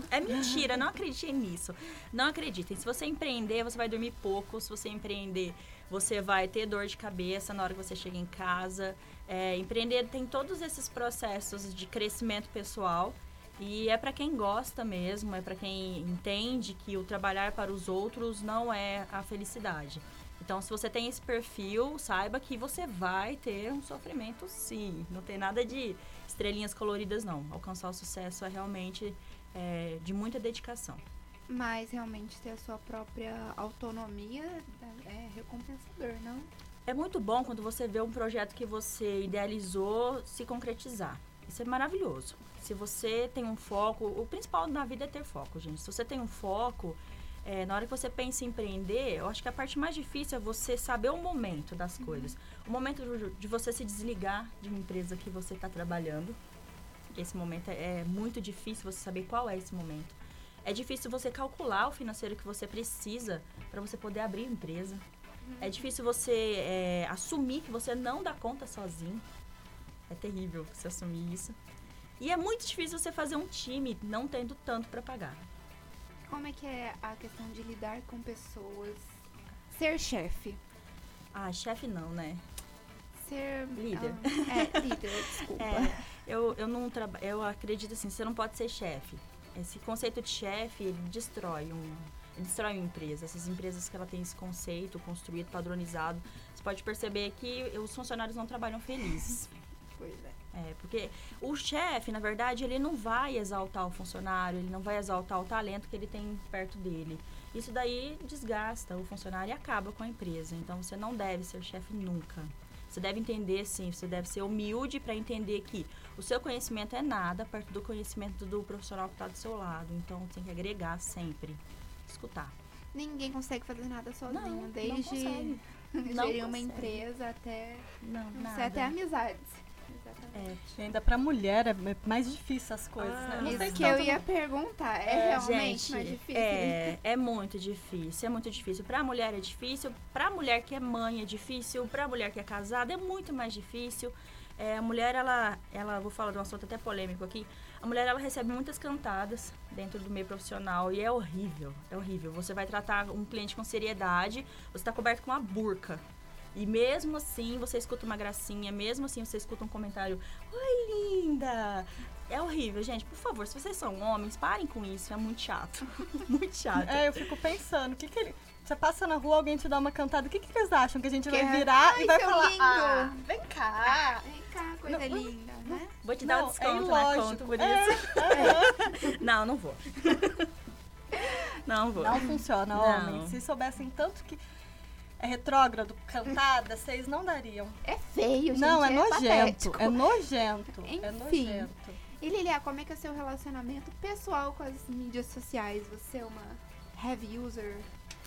É mentira, não acreditem nisso. Não acreditem. Se você empreender, você vai dormir pouco. Se você empreender, você vai ter dor de cabeça na hora que você chega em casa. É, empreender tem todos esses processos de crescimento pessoal. E é para quem gosta mesmo, é para quem entende que o trabalhar para os outros não é a felicidade. Então, se você tem esse perfil, saiba que você vai ter um sofrimento sim. Não tem nada de estrelinhas coloridas, não. Alcançar o sucesso é realmente é, de muita dedicação. Mas realmente ter a sua própria autonomia é recompensador, não? É muito bom quando você vê um projeto que você idealizou se concretizar. Isso é maravilhoso. Se você tem um foco, o principal na vida é ter foco, gente. Se você tem um foco, é, na hora que você pensa em empreender, eu acho que a parte mais difícil é você saber o momento das coisas. O momento de- de você se desligar de uma empresa que você está trabalhando. Esse momento é, é muito difícil você saber qual é esse momento. É difícil você calcular o financeiro que você precisa para você poder abrir a empresa. É difícil você é, assumir que você não dá conta sozinho. É terrível você assumir isso. E é muito difícil você fazer um time não tendo tanto para pagar. Como é que é a questão de lidar com pessoas? Ser chefe. Ah, chefe não, né? Ser. Líder. ah, é, líder, <laughs> desculpa. É, eu, eu não traba- eu acredito assim, você não pode ser chefe. Esse conceito de chefe, ele destrói um, ele destrói uma empresa. Essas empresas que ela tem esse conceito construído, padronizado, você pode perceber que os funcionários não trabalham felizes. <laughs> Pois é. É, porque o chefe, na verdade, ele não vai exaltar o funcionário, ele não vai exaltar o talento que ele tem perto dele. Isso daí desgasta o funcionário e acaba com a empresa. Então você não deve ser chefe nunca. Você deve entender, sim, você deve ser humilde para entender que o seu conhecimento é nada perto do conhecimento do profissional que está do seu lado. Então você tem que agregar sempre. Escutar. Ninguém consegue fazer nada sozinho, Não, desde. <laughs> Não gerir uma empresa até, Não, nada. até amizades. Exatamente. É, E ainda pra mulher é mais difícil as coisas, Ah, né? Não sei Isso que eu tanto ia perguntar. É, É, realmente Gente, mais difícil? É, é muito difícil, é muito difícil. Pra mulher é difícil, pra mulher que é mãe é difícil, pra mulher que é casada é muito mais difícil. É, a mulher, ela, ela, vou falar de um assunto até polêmico aqui, a mulher, ela recebe muitas cantadas dentro do meio profissional e é horrível, é horrível. Você vai tratar um cliente com seriedade, você tá coberto com uma burca. E mesmo assim, você escuta uma gracinha, mesmo assim, você escuta um comentário, oi, linda! É horrível, gente. Por favor, se vocês são homens, parem com isso. É muito chato. <laughs> muito chato. É, eu fico pensando, o que que ele... Você passa na rua, alguém te dá uma cantada, o que que eles acham? Que a gente Que vai é, virar "Ai, e vai falar, lindo." ah, vem cá. Vem cá, coisa Não, linda, né? Vou te dar Não, um é desconto na ilógico. conta por É, isso. <laughs> Não, não vou. <laughs> não vou. Não funciona, Não. homens. Se soubessem tanto que é retrógrado, cantada, vocês não dariam. É feio, gente. não, é, nojento. patético. É nojento. É Enfim. nojento. E Lilia, como é que é o seu relacionamento pessoal com as mídias sociais? Você é uma heavy user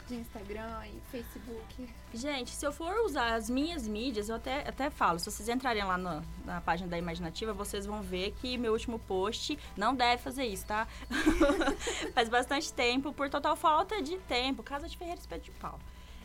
de Instagram e Facebook? Gente, se eu for usar as minhas mídias, eu até, até falo. Se vocês entrarem lá na, na página da Imaginativa, vocês vão ver que meu último post não deve fazer isso, tá? <laughs> Faz bastante tempo, por total falta de tempo. Casa de Ferreira Espeto de Pau.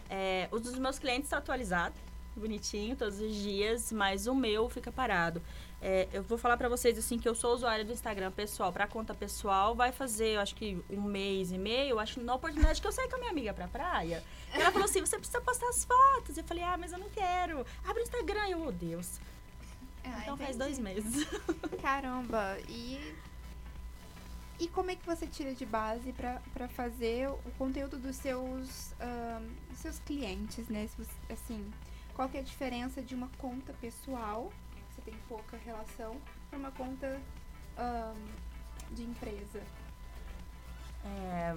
É, os dos meus clientes estão atualizados, bonitinho, todos os dias, mas o meu fica parado. É, eu vou falar pra vocês assim que eu sou usuária do Instagram pessoal, pra conta pessoal, vai fazer, eu acho que um mês e meio, acho na oportunidade que eu saí com a minha amiga pra praia. Ela falou assim: você precisa postar as fotos. Eu falei: ah, mas eu não quero. Abre o Instagram. Eu, oh, Deus. Ah, então faz entendi. dois meses. <laughs> Caramba, e. E como é que você tira de base pra fazer o conteúdo dos seus, seus clientes, né? Você- assim, qual que é a diferença de uma conta pessoal, que você tem pouca relação, pra uma conta de empresa? É,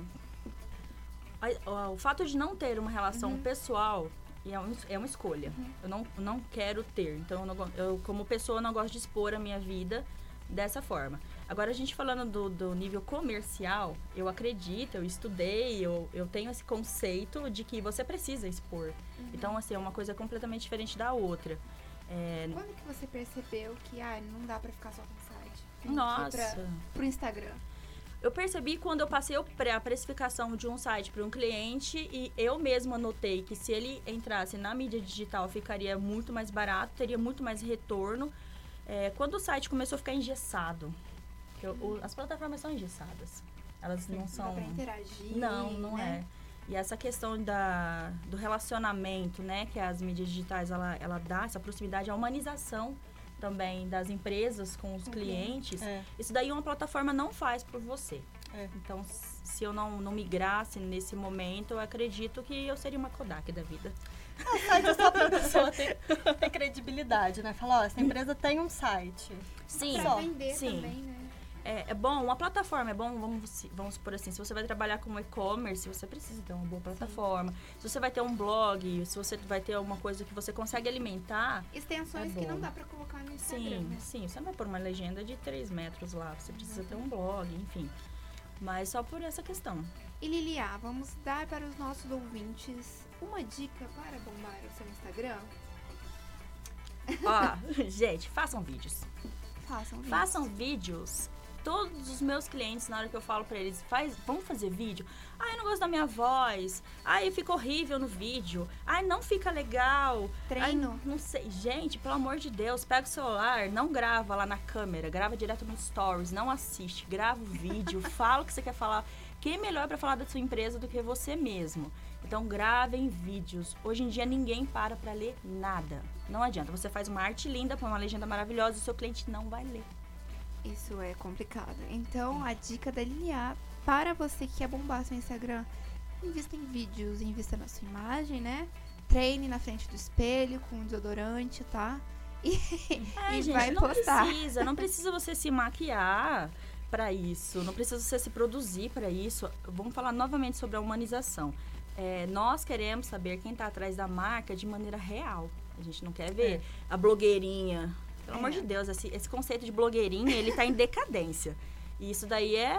o, fato de não ter uma relação Uhum. pessoal é, um- é uma escolha. Uhum. Eu não, não quero ter. Então, eu, não eu, como pessoa, não gosto de expor a minha vida dessa forma. Agora, a gente falando do, do nível comercial, eu acredito, eu estudei, eu, eu tenho esse conceito de que você precisa expor. Uhum. Então, assim, é uma coisa completamente diferente da outra. É, Quando que você percebeu que ah, não dá pra ficar só com o site? Tem nossa. Pra, pro Instagram. Eu percebi quando eu passei a precificação de um site para um cliente e eu mesma notei que se ele entrasse na mídia digital ficaria muito mais barato, teria muito mais retorno. É, quando o site começou a ficar engessado, que eu- o- as plataformas são engessadas, elas não Não dá são. pra interagir. Não, não né? é. E essa questão da, do relacionamento, né, que as mídias digitais ela, ela dá, essa proximidade, a humanização também das empresas com os Com clientes, É. isso daí uma plataforma não faz por você. É. Então, se eu não, não migrasse nesse momento, eu acredito que eu seria uma Kodak da vida. O site é só pra pessoa ter, ter credibilidade, né? Falar, ó, essa empresa tem um site. Sim, Pra Só. vender sim. também, né? É, é bom, uma plataforma é bom, vamos, vamos supor assim, se você vai trabalhar com e-commerce, você precisa ter uma boa plataforma. Se você vai ter um blog, se você vai ter alguma coisa que você consegue alimentar, Extensões É que não dá pra colocar no Instagram, sim, né? sim, você não vai pôr uma legenda de 3 metros lá, você precisa ter um blog, enfim. Mas só por essa questão. E Lilia, vamos dar para os nossos ouvintes uma dica para bombar o seu Instagram? Ó, <laughs> gente, façam vídeos. Façam vídeos. Façam vídeos. Todos os meus clientes, na hora que eu falo pra eles, faz, vamos fazer vídeo. Ai, eu não gosto da minha voz. Ai, fica horrível no vídeo. Ai, não fica legal. Treino. Não sei. Gente, pelo amor de Deus, pega o celular, não grava lá na câmera, grava direto no stories, não assiste, grava o vídeo, <laughs> fala o que você quer falar. Quem é melhor pra falar da sua empresa do que você mesmo? Então gravem vídeos. Hoje em dia ninguém para pra ler nada. Não adianta. Você faz uma arte linda, põe uma legenda maravilhosa, o seu cliente não vai ler. Isso é complicado. Então, a dica da Lilia para você que quer bombar seu Instagram, invista em vídeos, invista na sua imagem, né? Treine na frente do espelho com desodorante, tá? E, <laughs> É, e gente, vai não postar. precisa, não precisa você se maquiar pra isso, não precisa você se produzir pra isso. Vamos falar novamente sobre a humanização. É, nós queremos saber quem tá atrás da marca de maneira real. A gente não quer ver a blogueirinha. Pelo amor É. de Deus, esse, esse conceito de blogueirinha, ele tá em decadência. E isso daí é,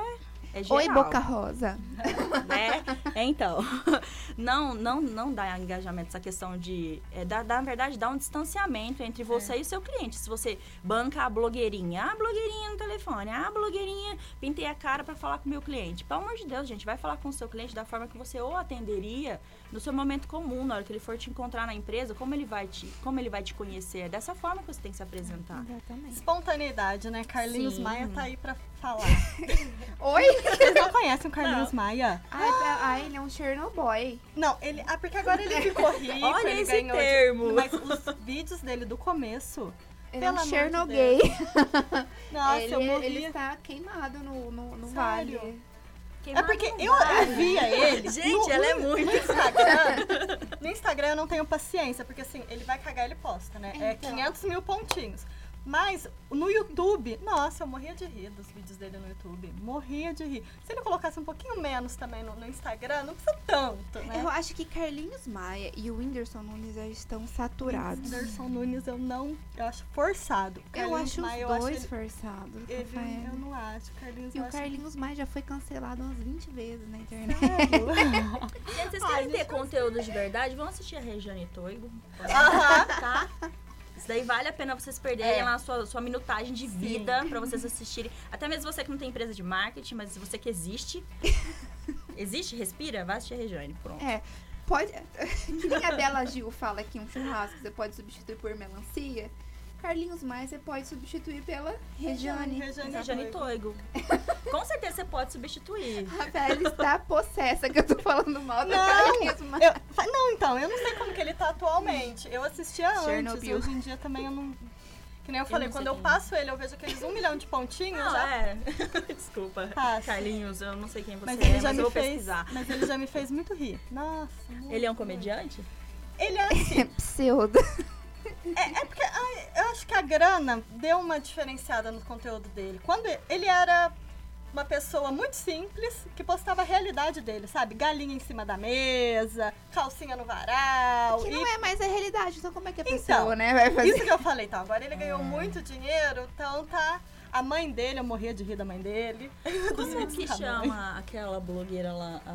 é geral Oi, Boca Rosa. <laughs> né? Então, <laughs> não, não, não dá engajamento essa questão de. É, dá, dá, na verdade, dá um distanciamento entre você e o seu cliente. Se você banca a blogueirinha, a blogueirinha no telefone, a blogueirinha pintei a cara para falar com o meu cliente. Pelo amor de Deus, gente, vai falar com o seu cliente da forma que você o atenderia no seu momento comum, na hora que ele for te encontrar na empresa, como ele vai te, como ele vai te conhecer. É dessa forma que você tem que se apresentar. Exatamente. Espontaneidade, né? Carlinhos Sim. Maia tá aí pra falar. <laughs> Oi? Vocês não conhecem o Carlinhos Maia? Ai, ai, ele é um Chernobyl. Não, ele. Ah, porque agora ele ficou rico, <laughs> Olha ele esse ganhou. de- termo. Mas os vídeos dele do começo. Ele é um de Chernobyl. <laughs> Nossa, ele, eu morri. ele está queimado no, no, no vale. É porque eu, eu via ele. Gente, no, ela é muito- No Instagram, no Instagram eu não tenho paciência, porque assim, ele vai cagar, ele posta, né? É Então. 500 mil pontinhos. Mas no YouTube, nossa, eu morria de rir dos vídeos dele no YouTube. Morria de rir. Se ele colocasse um pouquinho menos também no, no Instagram, não precisa tanto, né? Eu acho que Carlinhos Maia e o Whindersson Nunes já estão saturados. Anderson Nunes eu não. Eu acho forçado. Eu Carlinhos acho os Maia, dois ele- forçados, eu não acho. Carlinhos E eu o acho Carlinhos Maia já foi cancelado umas 20 vezes na internet. <laughs> Gente, vocês Ai, querem ter conteúdo de verdade? Vão assistir a Regiane Toigo. Aham. Tá? Isso daí vale a pena vocês perderem É. lá a sua, sua minutagem de vida pra vocês assistirem. Até mesmo você que não tem empresa de marketing, mas você que existe. <laughs> Existe? Respira? Vai assistir a Regiane. Pronto. É, pode. <laughs> Que nem a Bela Gil fala que um churrasco você pode substituir por melancia. Carlinhos Maia você pode substituir pela Regiane. Regiane Regiane Toigo. <laughs> Com certeza você pode substituir. A Bela está possessa que eu tô falando mal da Não, Carlinhos Maia. Eu, não, então, eu não sei como que ele tá atualmente. Eu assistia antes, Chernobyl. hoje em dia também eu não. Que nem eu Eu falei, quando eu é. passo ele, eu vejo aqueles um milhão de pontinhos Não, já. é. <laughs> Desculpa. Passa. Carlinhos, eu não sei quem você Mas é, ele já mas me eu vou fez. pesquisar. Mas ele já me fez muito rir. Nossa. Ele é um comediante? Ele é assim. <laughs> Pseudo. É, é porque ai, eu acho que a grana deu uma diferenciada no conteúdo dele. Quando e- ele era uma pessoa muito simples que postava a realidade dele, sabe? Galinha em cima da mesa, calcinha no varal. Que e não é mais a realidade, então como é que a Então, pessoa, né, vai fazer? Isso que eu falei, então. Agora ele ganhou muito dinheiro, então tá. A mãe dele, eu morria de rir da mãe dele. <laughs> Como vídeos que mãe. chama aquela blogueira lá? A,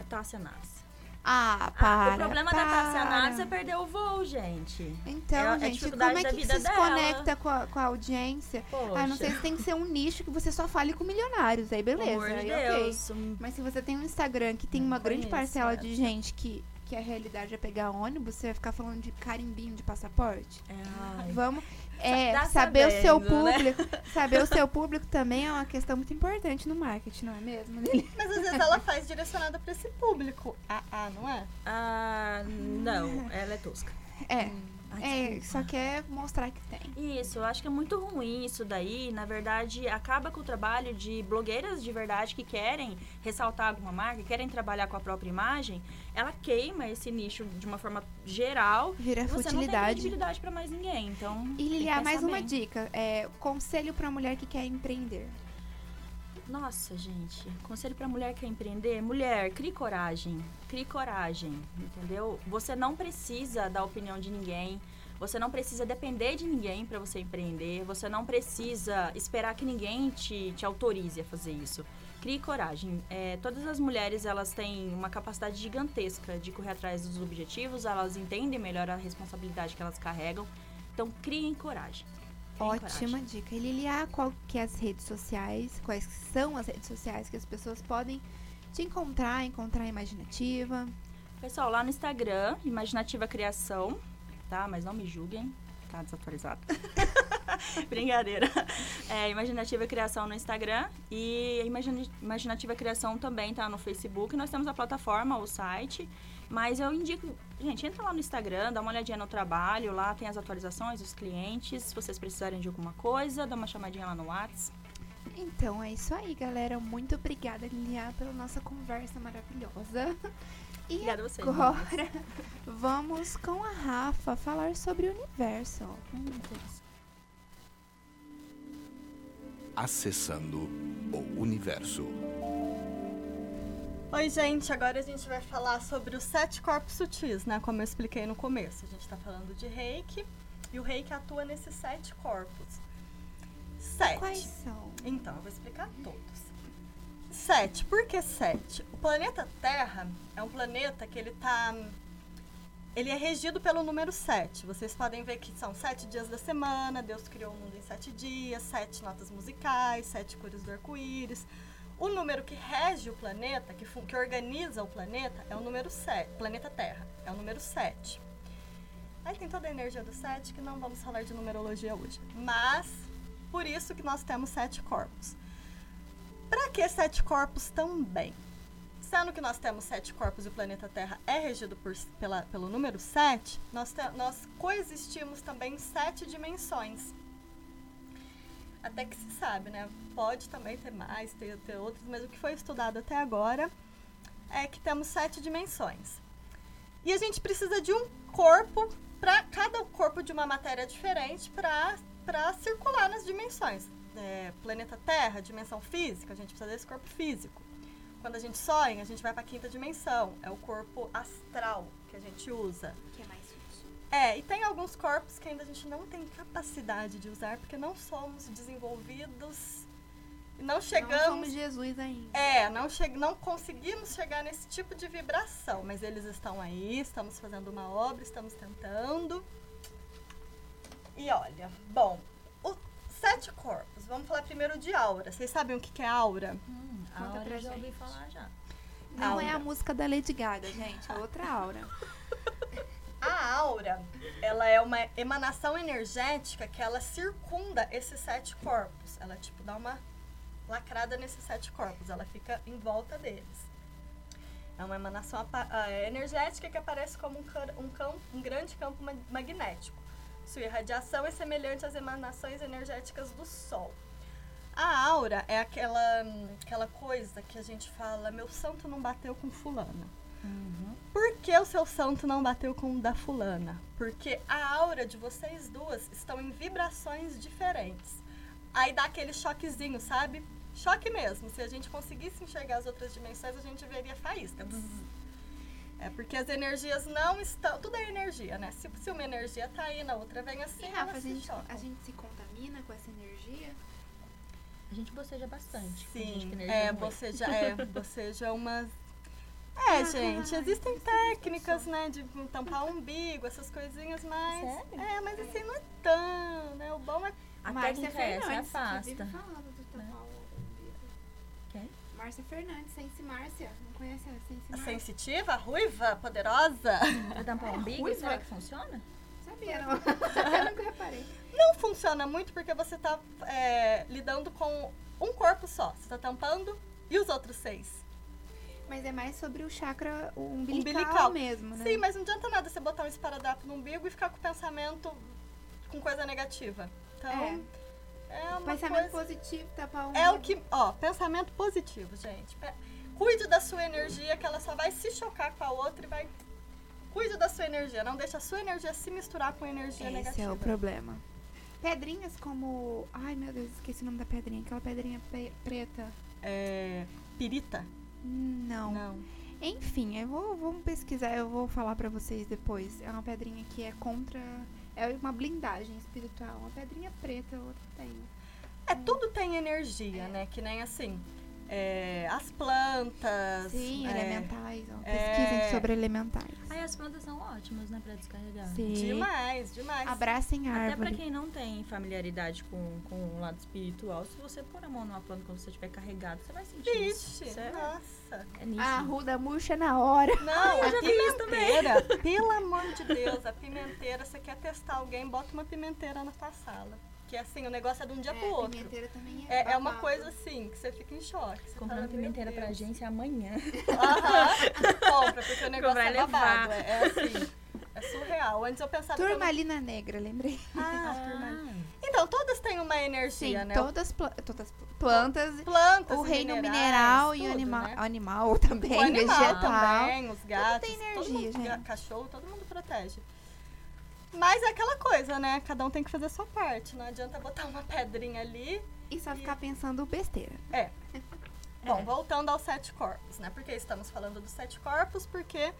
a Tássia Naves. Ah, para, o problema para. da Naves é perder o voo, gente. Então, É é gente, dificuldade como é que vida se conecta com a, com a audiência? Poxa, Ah, não sei se tem que ser um nicho que você só fale com milionários, aí beleza, de aí. Deus. hum, Mas se você tem um Instagram que tem Não uma grande parcela de essa. gente que, que a realidade é pegar ônibus, você vai ficar falando de carimbinho de passaporte? é, ai. Vamos. É, Tá saber o seu sabendo, né? público. <laughs> Saber o seu público também é uma questão muito importante no marketing, não é mesmo? Lili? <laughs> Mas às vezes ela faz direcionada pra esse público. Ah, ah, não é? Ah, não, ela é tosca. É. Ai, É, só quer mostrar que tem. Isso, eu acho que é muito ruim isso daí. Na verdade, acaba com o trabalho de blogueiras de verdade que querem ressaltar alguma marca, querem trabalhar com a própria imagem. Ela queima esse nicho de uma forma geral. Vira e você não tem futilidade. credibilidade pra mais ninguém. Então, E tem que Lilia, mais pensar uma bem. dica. É, conselho pra mulher que quer empreender. Nossa, gente, conselho pra mulher que quer empreender, mulher, crie coragem, crie coragem, entendeu? Você não precisa da opinião de ninguém, você não precisa depender de ninguém pra você empreender, você não precisa esperar que ninguém te, te autorize a fazer isso. Crie coragem. É, todas as mulheres, elas têm uma capacidade gigantesca de correr atrás dos objetivos, elas entendem melhor a responsabilidade que elas carregam, então criem coragem. Ótima coragem. dica. E Lilia, qual que é as redes sociais? Quais são as redes sociais que as pessoas podem te encontrar, encontrar imaginativa? Pessoal, lá no Instagram, Imaginativa Criação, tá? Mas não me julguem, tá desatualizado. <laughs> Brincadeira. É, Imaginativa Criação no Instagram e Imagina- Imaginativa Criação também tá no Facebook. Nós temos a plataforma, o site, mas eu indico, gente, entra lá no Instagram, dá uma olhadinha no trabalho, lá tem as atualizações dos clientes. Se vocês precisarem de alguma coisa, dá uma chamadinha lá no WhatsApp. Então é isso aí, galera. Muito obrigada, Lilia, pela nossa conversa maravilhosa. E Obrigada a vocês. agora <laughs> vamos com a Rafa falar sobre o universo. Acessando o universo. Oi, gente. Agora a gente vai falar sobre os sete corpos sutis, né? Como eu expliquei no começo. A gente tá falando de reiki e o reiki atua nesses sete corpos. Sete. Quais são? Então, eu vou explicar todos. Sete. Por que sete? O planeta Terra é um planeta que ele tá. Ele é regido pelo número 7. Vocês podem ver que são sete dias da semana, Deus criou o mundo em sete dias, sete notas musicais, sete cores do arco-íris. O número que rege o planeta, que, que organiza o planeta, é o número 7. Planeta Terra. É o número 7. Aí tem toda a energia do 7, que não vamos falar de numerologia hoje. Mas, por isso que nós temos sete corpos. Para que sete corpos também? Sendo que nós temos sete corpos e o planeta Terra é regido por, pela, pelo número 7, nós, nós coexistimos também em sete dimensões. Até que se sabe, né? Pode também ter mais, ter, ter outros, mas o que foi estudado até agora é que temos sete dimensões. E a gente precisa de um corpo para cada corpo de uma matéria diferente para circular nas dimensões. É, planeta Terra, dimensão física, a gente precisa desse corpo físico. Quando a gente sonha, a gente vai para a quinta dimensão, é o corpo astral que a gente usa. Que é mais. É, e tem alguns corpos que ainda a gente não tem capacidade de usar porque não somos desenvolvidos e não Não chegamos. somos Jesus ainda. É, não, che não conseguimos chegar nesse tipo de vibração, mas eles estão aí, estamos fazendo uma obra, estamos tentando. E olha, bom, os sete corpos. Vamos falar primeiro de aura. Vocês sabem o que que é aura? Hum, Conta hora pra eu já ouvi falar já. Não é a Aura. música da Lady Gaga, gente. É outra aura. <laughs> A aura, ela é uma emanação energética que ela circunda esses sete corpos. Ela, tipo, dá uma lacrada nesses sete corpos. Ela fica em volta deles. É uma emanação ah, energética que aparece como um, cam- um, campo, um grande campo ma- magnético. Sua irradiação é semelhante às emanações energéticas do Sol. A aura é aquela, aquela coisa que a gente fala, meu santo não bateu com fulana. Uhum. Por que o seu santo não bateu com o da fulana? Porque a aura de vocês duas estão em vibrações diferentes. Aí dá aquele choquezinho, sabe? Choque mesmo. Se a gente conseguisse enxergar as outras dimensões, a gente veria faísca. Bzz. É porque as energias não estão. Tudo é energia, né? Se, se uma energia tá aí, na outra vem assim, E Rafa, a se gente, chocam. a gente se contamina com essa energia? A gente boceja bastante. Sim, que é, ruim. boceja, é, <laughs> boceja umas. É, gente, existem técnicas, né, de tampar o umbigo, essas coisinhas, mas. Sério? É, mas assim não é tão, né? O bom é. A Márcia técnica é essa, que afasta. falando do tampar o umbigo. Quem? Márcia Fernandes, Sense Márcia. Conhece a sensitiva, ruiva, poderosa. Pra tampar o umbigo, ruiva. será que funciona? Sabia, não? <laughs> Eu nunca reparei. Não funciona muito porque você tá é, lidando com um corpo só. Você tá tampando e os outros seis. Mas é mais sobre o chakra o umbilical, Umbilical. mesmo, né? Sim, mas não adianta nada você botar um esparadrapo no umbigo e ficar com o pensamento com coisa negativa. Então, é, uma Pensamento coisa... positivo, tapar o É o umbigo. que, ó, pensamento positivo, gente. Cuide da sua energia, que ela só vai se chocar com a outra e vai. Cuide da sua energia, não deixe a sua energia se misturar com a energia Esse negativa. é o problema. Pedrinhas como. Ai meu Deus, esqueci o nome da pedrinha. Aquela pedrinha pe- preta. É. Pirita? Não. Não. Enfim, eu vou vamos pesquisar, eu vou falar pra vocês depois. É uma pedrinha que é contra. É uma blindagem espiritual. Uma pedrinha preta, outra tem. É, tudo tem energia, né? Que nem assim. É, as plantas. Sim, é, elementais. Ó, é. pesquisem sobre elementais. Aí as plantas são ótimas, né, pra descarregar. Sim. Demais, demais. Abracem a Até pra árvore. quem não tem familiaridade com, com o lado espiritual, se você pôr a mão numa planta quando você estiver carregado, você vai sentir isso. Vixe, Isso é, nossa. é nítido. A arruda murcha na hora. <laughs> Não, a já fiz isso pimenteira, pelo amor de Deus, a pimenteira, você quer testar alguém, bota uma pimenteira na tua sala. Que assim, o negócio é de um dia pro É, outro. pimenteira também é. É, é uma coisa assim, que você fica em choque. Você Comprando fala, "Meu pimenteira pra Deus." agência amanhã. Aham, <laughs> compra, porque o negócio Vai é levar. babado. É, é assim, é surreal. Antes eu pensava que eu Turmalina negra, lembrei. Ah, <laughs> turmalina. Então, todas têm uma energia, Sim, né? todas, pla- todas pl- plantas, Plantas o e reino minerais, mineral e o tudo, animal, né? animal <laughs> também, O animal vegetal. também, os gatos. tem todo energia, mundo, ga- gente. Cachorro, todo mundo protege. Mas é aquela coisa, né? Cada um tem que fazer a sua parte. Não adianta botar uma pedrinha ali. E só ficar pensando besteira. É. <laughs> Bom, É. voltando aos sete corpos, né? Por que estamos falando dos sete corpos? Porque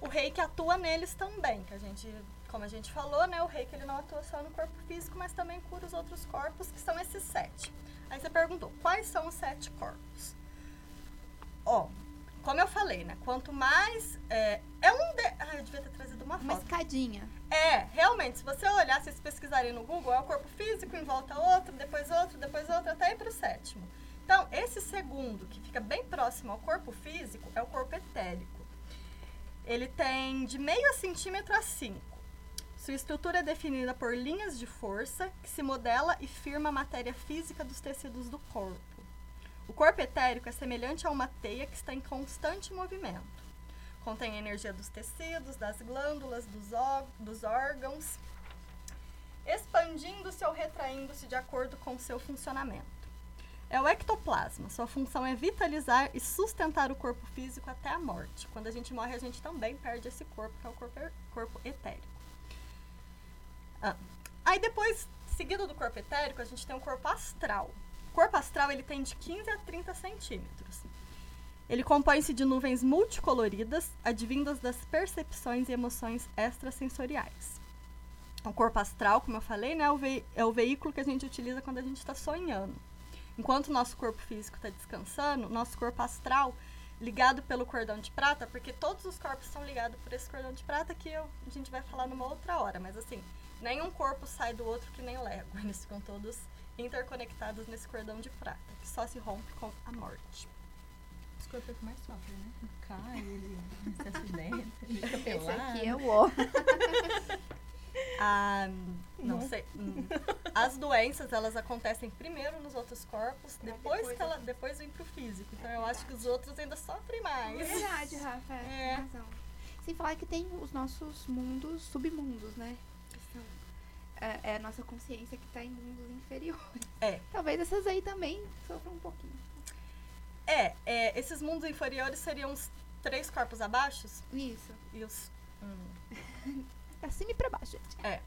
o rei que atua neles também. Que a gente, como a gente falou, né? O rei que ele não atua só no corpo físico, mas também cura os outros corpos, que são esses sete. Aí você perguntou, quais são os sete corpos? Ó, como eu falei, né? Quanto mais. É, é um de... Ah, eu devia ter trazido uma Uma foto. escadinha. É, realmente, se você olhar, se vocês pesquisarem no Google, é o corpo físico, em volta outro, depois outro, depois outro, até ir para o sétimo. Então, esse segundo, que fica bem próximo ao corpo físico, é o corpo etérico. Ele tem de meio centímetro a 5. Sua estrutura é definida por linhas de força que se modela e firma a matéria física dos tecidos do corpo. O corpo etérico é semelhante a uma teia que está em constante movimento. Contém a energia dos tecidos, das glândulas, dos, dos órgãos, expandindo-se ou retraindo-se de acordo com seu funcionamento. É o ectoplasma. Sua função é vitalizar e sustentar o corpo físico até a morte. Quando a gente morre, a gente também perde esse corpo, que é o corpo, corpo etérico. Ah, Aí depois, seguido do corpo etérico, a gente tem o corpo astral. O corpo astral ele tem de 15 a 30 centímetros. Ele compõe-se de nuvens multicoloridas, advindas das percepções e emoções extrasensoriais. O corpo astral, como eu falei, né, é, o é o veículo que a gente utiliza quando a gente está sonhando. Enquanto o nosso corpo físico está descansando, nosso corpo astral, ligado pelo cordão de prata, porque todos os corpos são ligados por esse cordão de prata que eu- a gente vai falar numa outra hora, mas assim, nenhum corpo sai do outro que nem Lego. <laughs> Eles ficam todos interconectados nesse cordão de prata, que só se rompe com a morte. Os corpos que mais sofrem, né? Cai, ele <laughs> se acidenta, ele fica Esse pelado. aqui é o ó. <laughs> Ah, não sei. hum. As doenças, elas acontecem primeiro nos outros corpos, depois, depois que ela depois vem pro físico. Então É eu acho que os outros ainda sofrem mais. Verdade, Rafa. É. É. Tem razão. Sem falar que tem os nossos mundos, submundos, né? É, é a nossa consciência que tá em mundos inferiores. É. Talvez essas aí também sofram um pouquinho. É, é, esses mundos inferiores seriam os três corpos abaixo Isso. e os. hum, <laughs> Pra cima e pra baixo, gente.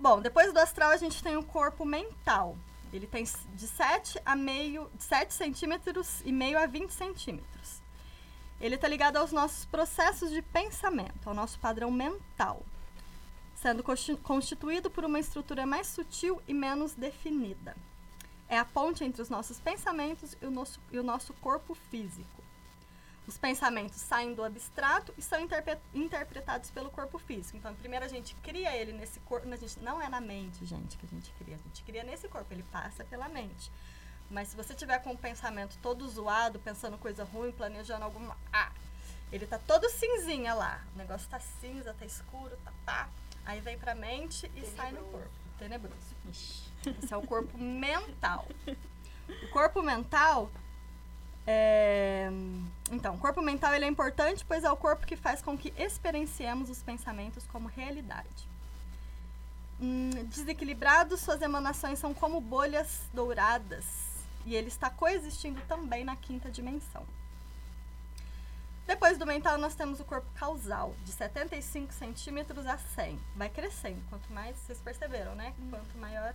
Bom, depois do astral a gente tem o corpo mental. Ele tem de 7 a meio, de 7 centímetros e meio a 20 centímetros. Ele está ligado aos nossos processos de pensamento, ao nosso padrão mental, sendo consti- constituído por uma estrutura mais sutil e menos definida. É a ponte entre os nossos pensamentos e o nosso, e o nosso corpo físico. Os pensamentos saem do abstrato e são interpre- interpretados pelo corpo físico. Então, primeiro a gente cria ele nesse corpo. Não é na mente, gente, que a gente cria. A gente cria nesse corpo, ele passa pela mente. Mas se você tiver com o pensamento todo zoado, pensando coisa ruim, planejando alguma. Ah, ele tá todo cinzinha lá. O negócio tá cinza, tá escuro, tá pá. Aí vem pra mente e sai no corpo. Tenebroso. Ixi. Esse é o corpo mental. O corpo mental é... Então, o corpo mental ele é importante, pois é o corpo que faz com que experienciemos os pensamentos como realidade. Hum, desequilibrado, suas emanações são como bolhas douradas e ele está coexistindo também na quinta dimensão. Depois do mental, nós temos o corpo causal, de 75 centímetros a 100. Vai crescendo. Quanto mais, vocês perceberam, né? Quanto maior.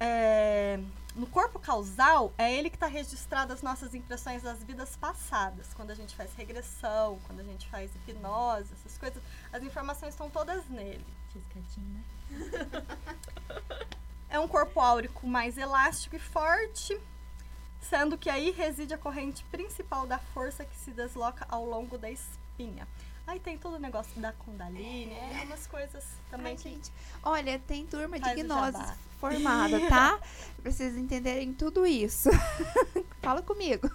É, no corpo causal, é ele que está registrado as nossas impressões das vidas passadas. Quando a gente faz regressão, quando a gente faz hipnose, essas coisas, as informações estão todas nele. Fiz quietinho, né? <laughs> É um corpo áurico mais elástico e forte, sendo que aí reside a corrente principal da força que se desloca ao longo da espinha. Aí tem todo o negócio da Kundalini, é umas coisas também Ai, que gente. Olha, tem turma de Faz o gnose jabá. formada, tá? <laughs> pra vocês entenderem tudo isso. <laughs> Fala comigo.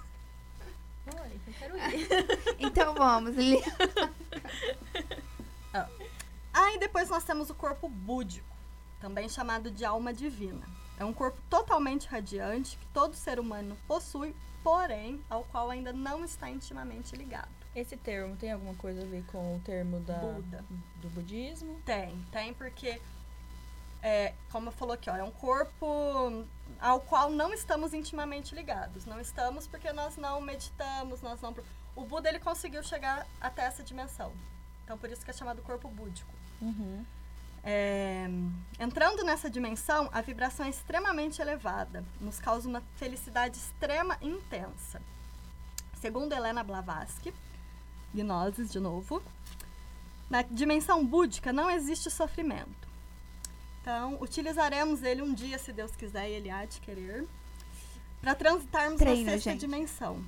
Oi, eu quero ir. <laughs> Então vamos, Lili. Aí depois nós temos o corpo búdico, também chamado de alma divina. É um corpo totalmente radiante que todo ser humano possui, porém ao qual ainda não está intimamente ligado. Esse termo tem alguma coisa a ver com o termo da, Buda. do budismo? Tem, tem porque, é, como eu falou aqui, ó, é um corpo ao qual não estamos intimamente ligados. Não estamos porque nós não meditamos, nós não... O Buda, ele conseguiu chegar até essa dimensão. Então, por isso que é chamado corpo búdico. Uhum. É, entrando nessa dimensão, a vibração é extremamente elevada, nos causa uma felicidade extrema e intensa. Segundo Helena Blavatsky, Gnoses de novo, na dimensão búdica não existe sofrimento. Então, utilizaremos ele um dia, se Deus quiser e Ele há de querer, para transitarmos Treino, na sexta gente. dimensão.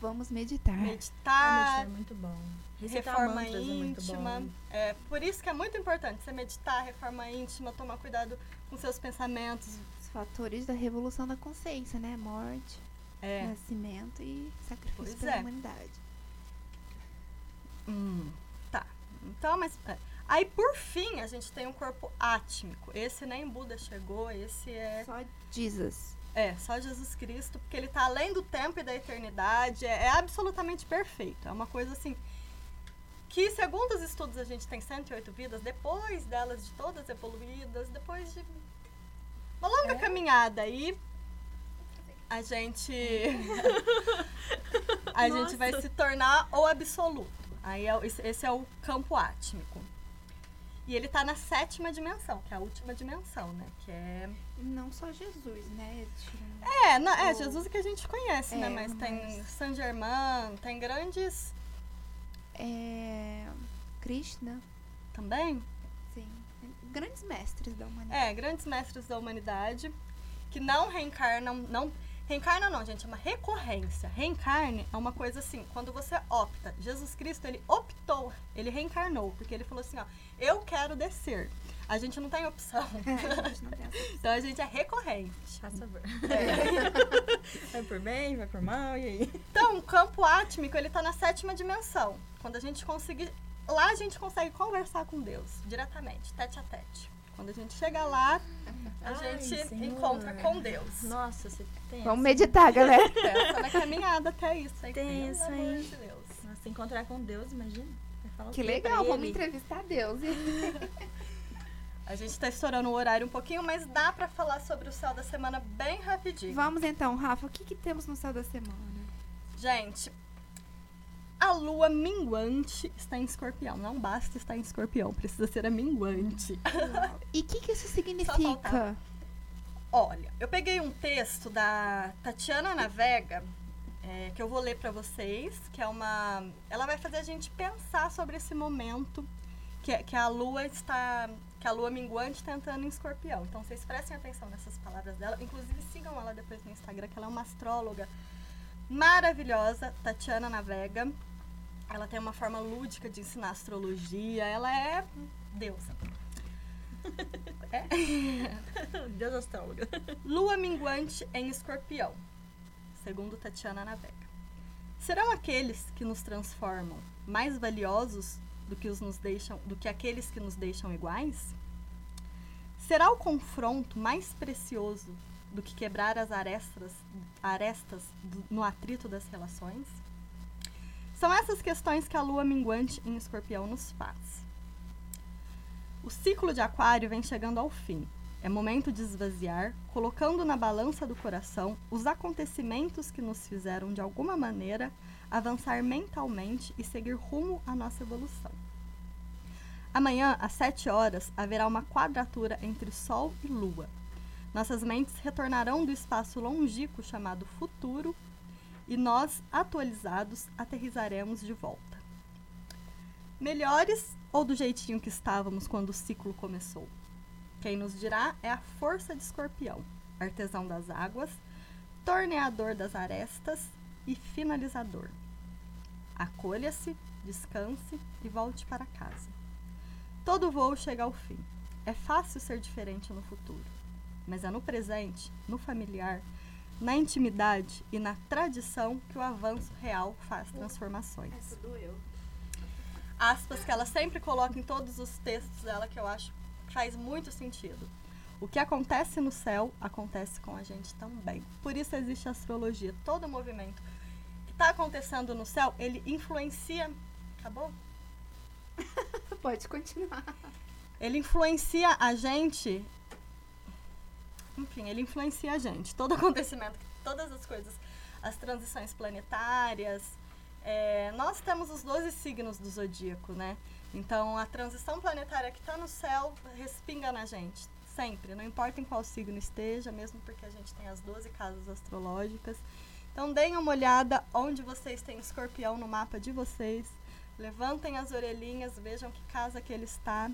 Vamos meditar. Ah, Meditar, é muito bom. Recitar reforma mantras é íntima. bom. É, por isso que é muito importante você meditar, reforma íntima, tomar cuidado com seus pensamentos. Os fatores da revolução da consciência, né? Morte, É, nascimento e sacrifício Pois pela é. humanidade. hum, tá. Então, mas. é. Aí, por fim, a gente tem o corpo átmico. Esse nem Buda chegou, esse é. Só Jesus. É, só Jesus Cristo, porque ele tá além do tempo e da eternidade. É, é absolutamente perfeito. É uma coisa assim. Que, segundo os estudos, a gente tem 108 vidas, depois delas de todas evoluídas, depois de uma longa É? caminhada aí, a gente. <laughs> a gente vai se tornar o absoluto. Aí é esse- é o campo átmico. E ele tá na sétima dimensão, que é a última dimensão, né? Que é. E não só Jesus, né? É, não, é Jesus que a gente conhece, né? É, Mas tem mas- Saint Germain, tem grandes É, Krishna, também. sim. Grandes mestres da humanidade. É, grandes mestres da humanidade que não reencarnam, não reencarna não, gente, é uma recorrência. Reencarne é uma coisa assim, quando você opta. Jesus Cristo, ele optou, ele reencarnou, porque ele falou assim, ó, eu quero descer. A gente não tem opção. É, a gente não tem essa <laughs> Então a gente é recorrente. Faz favor. <laughs> vai por bem, vai por mal, e aí? Então, o campo átmico, ele tá na sétima dimensão. Quando a gente conseguir. Lá a gente consegue conversar com Deus diretamente, tete a tete. Quando a gente chega lá, a Ai, gente Senhor. encontra com Deus. Nossa, você tem. Vamos meditar, galera. Pensa na caminhada até isso. Aí, Tem pelo isso amor aí. de Deus. Nossa, se encontrar com Deus, imagina. Que legal, vamos ele? entrevistar Deus. <laughs> A gente tá estourando o horário um pouquinho, mas dá pra falar sobre o céu da semana bem rapidinho. Vamos então, Rafa, o que, que temos no céu da semana? Gente, a lua minguante está em escorpião. Não basta estar em escorpião, precisa ser a minguante. E o que, que isso <laughs> significa? Olha, eu peguei um texto da Tatiana Navega, é, que eu vou ler pra vocês, que é uma. Ela vai fazer a gente pensar sobre esse momento que, que a lua está. Que a lua minguante está entrando em escorpião. Então vocês prestem atenção nessas palavras dela. Inclusive sigam ela depois no Instagram, que ela é uma astróloga maravilhosa, Tatiana Navega. Ela tem uma forma lúdica de ensinar astrologia. Ela é deusa. <laughs> Deus astróloga. Lua minguante em escorpião, segundo Tatiana Navega. Serão aqueles que nos transformam mais valiosos do que, os nos deixam, do que aqueles que nos deixam iguais? Será o confronto mais precioso do que quebrar as arestas, arestas do- no atrito das relações? São essas questões que a lua minguante em escorpião nos faz. O ciclo de Aquário vem chegando ao fim. É momento de esvaziar, colocando na balança do coração os acontecimentos que nos fizeram, de alguma maneira, avançar mentalmente e seguir rumo à nossa evolução. Amanhã, às 7 horas, haverá uma quadratura entre Sol e Lua. Nossas mentes retornarão do espaço longínquo chamado futuro e nós, atualizados, aterrizaremos de volta. Melhores ou do jeitinho que estávamos quando o ciclo começou? Quem nos dirá é a força de escorpião, artesão das águas, torneador das arestas e finalizador. Acolha-se, descanse e volte para casa. Todo voo chega ao fim. É fácil ser diferente no futuro, mas é no presente, no familiar, na intimidade e na tradição que o avanço real faz transformações doeu. aspas que ela sempre coloca em todos os textos dela que eu acho faz muito sentido. O que acontece no céu acontece com a gente também. Por isso existe a astrologia. Todo movimento que está acontecendo no céu, ele influencia. Acabou? <laughs> Pode continuar. Ele influencia a gente. Enfim, ele influencia a gente. Todo acontecimento, todas as coisas, as transições planetárias. é, nós temos os 12 signos do zodíaco, né? Então a transição planetária que está no céu respinga na gente. Sempre. Não importa em qual signo esteja, mesmo porque a gente tem as 12 casas astrológicas. Então deem uma olhada onde vocês têm escorpião no mapa de vocês. Levantem as orelhinhas, vejam que casa que ele está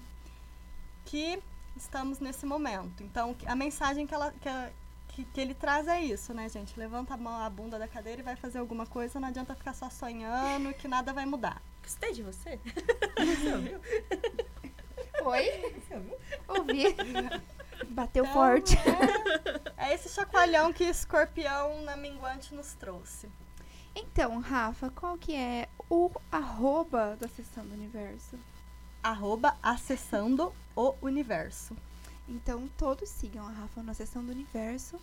que estamos nesse momento. Então, a mensagem que, ela, que, a- que, que ele traz é isso, né, gente? Levanta a mão, a bunda da cadeira e vai fazer alguma coisa, não adianta ficar só sonhando que nada vai mudar. Gostei de você. <laughs> Você ouviu? Oi? Você ouviu? Ouvi. <laughs> Bateu Então, forte. É, é esse chacoalhão que escorpião na minguante nos trouxe. Então, Rafa, qual que é o arroba da sessão do universo? Arroba acessando o universo. Então, todos sigam a Rafa na sessão do universo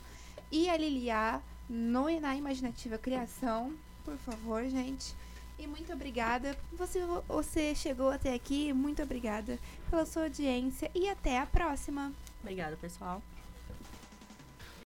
e a Liliá no, na Imaginativa Criação, por favor, gente. E muito obrigada. Você, você chegou até aqui, muito obrigada pela sua audiência e até a próxima. Obrigada, pessoal.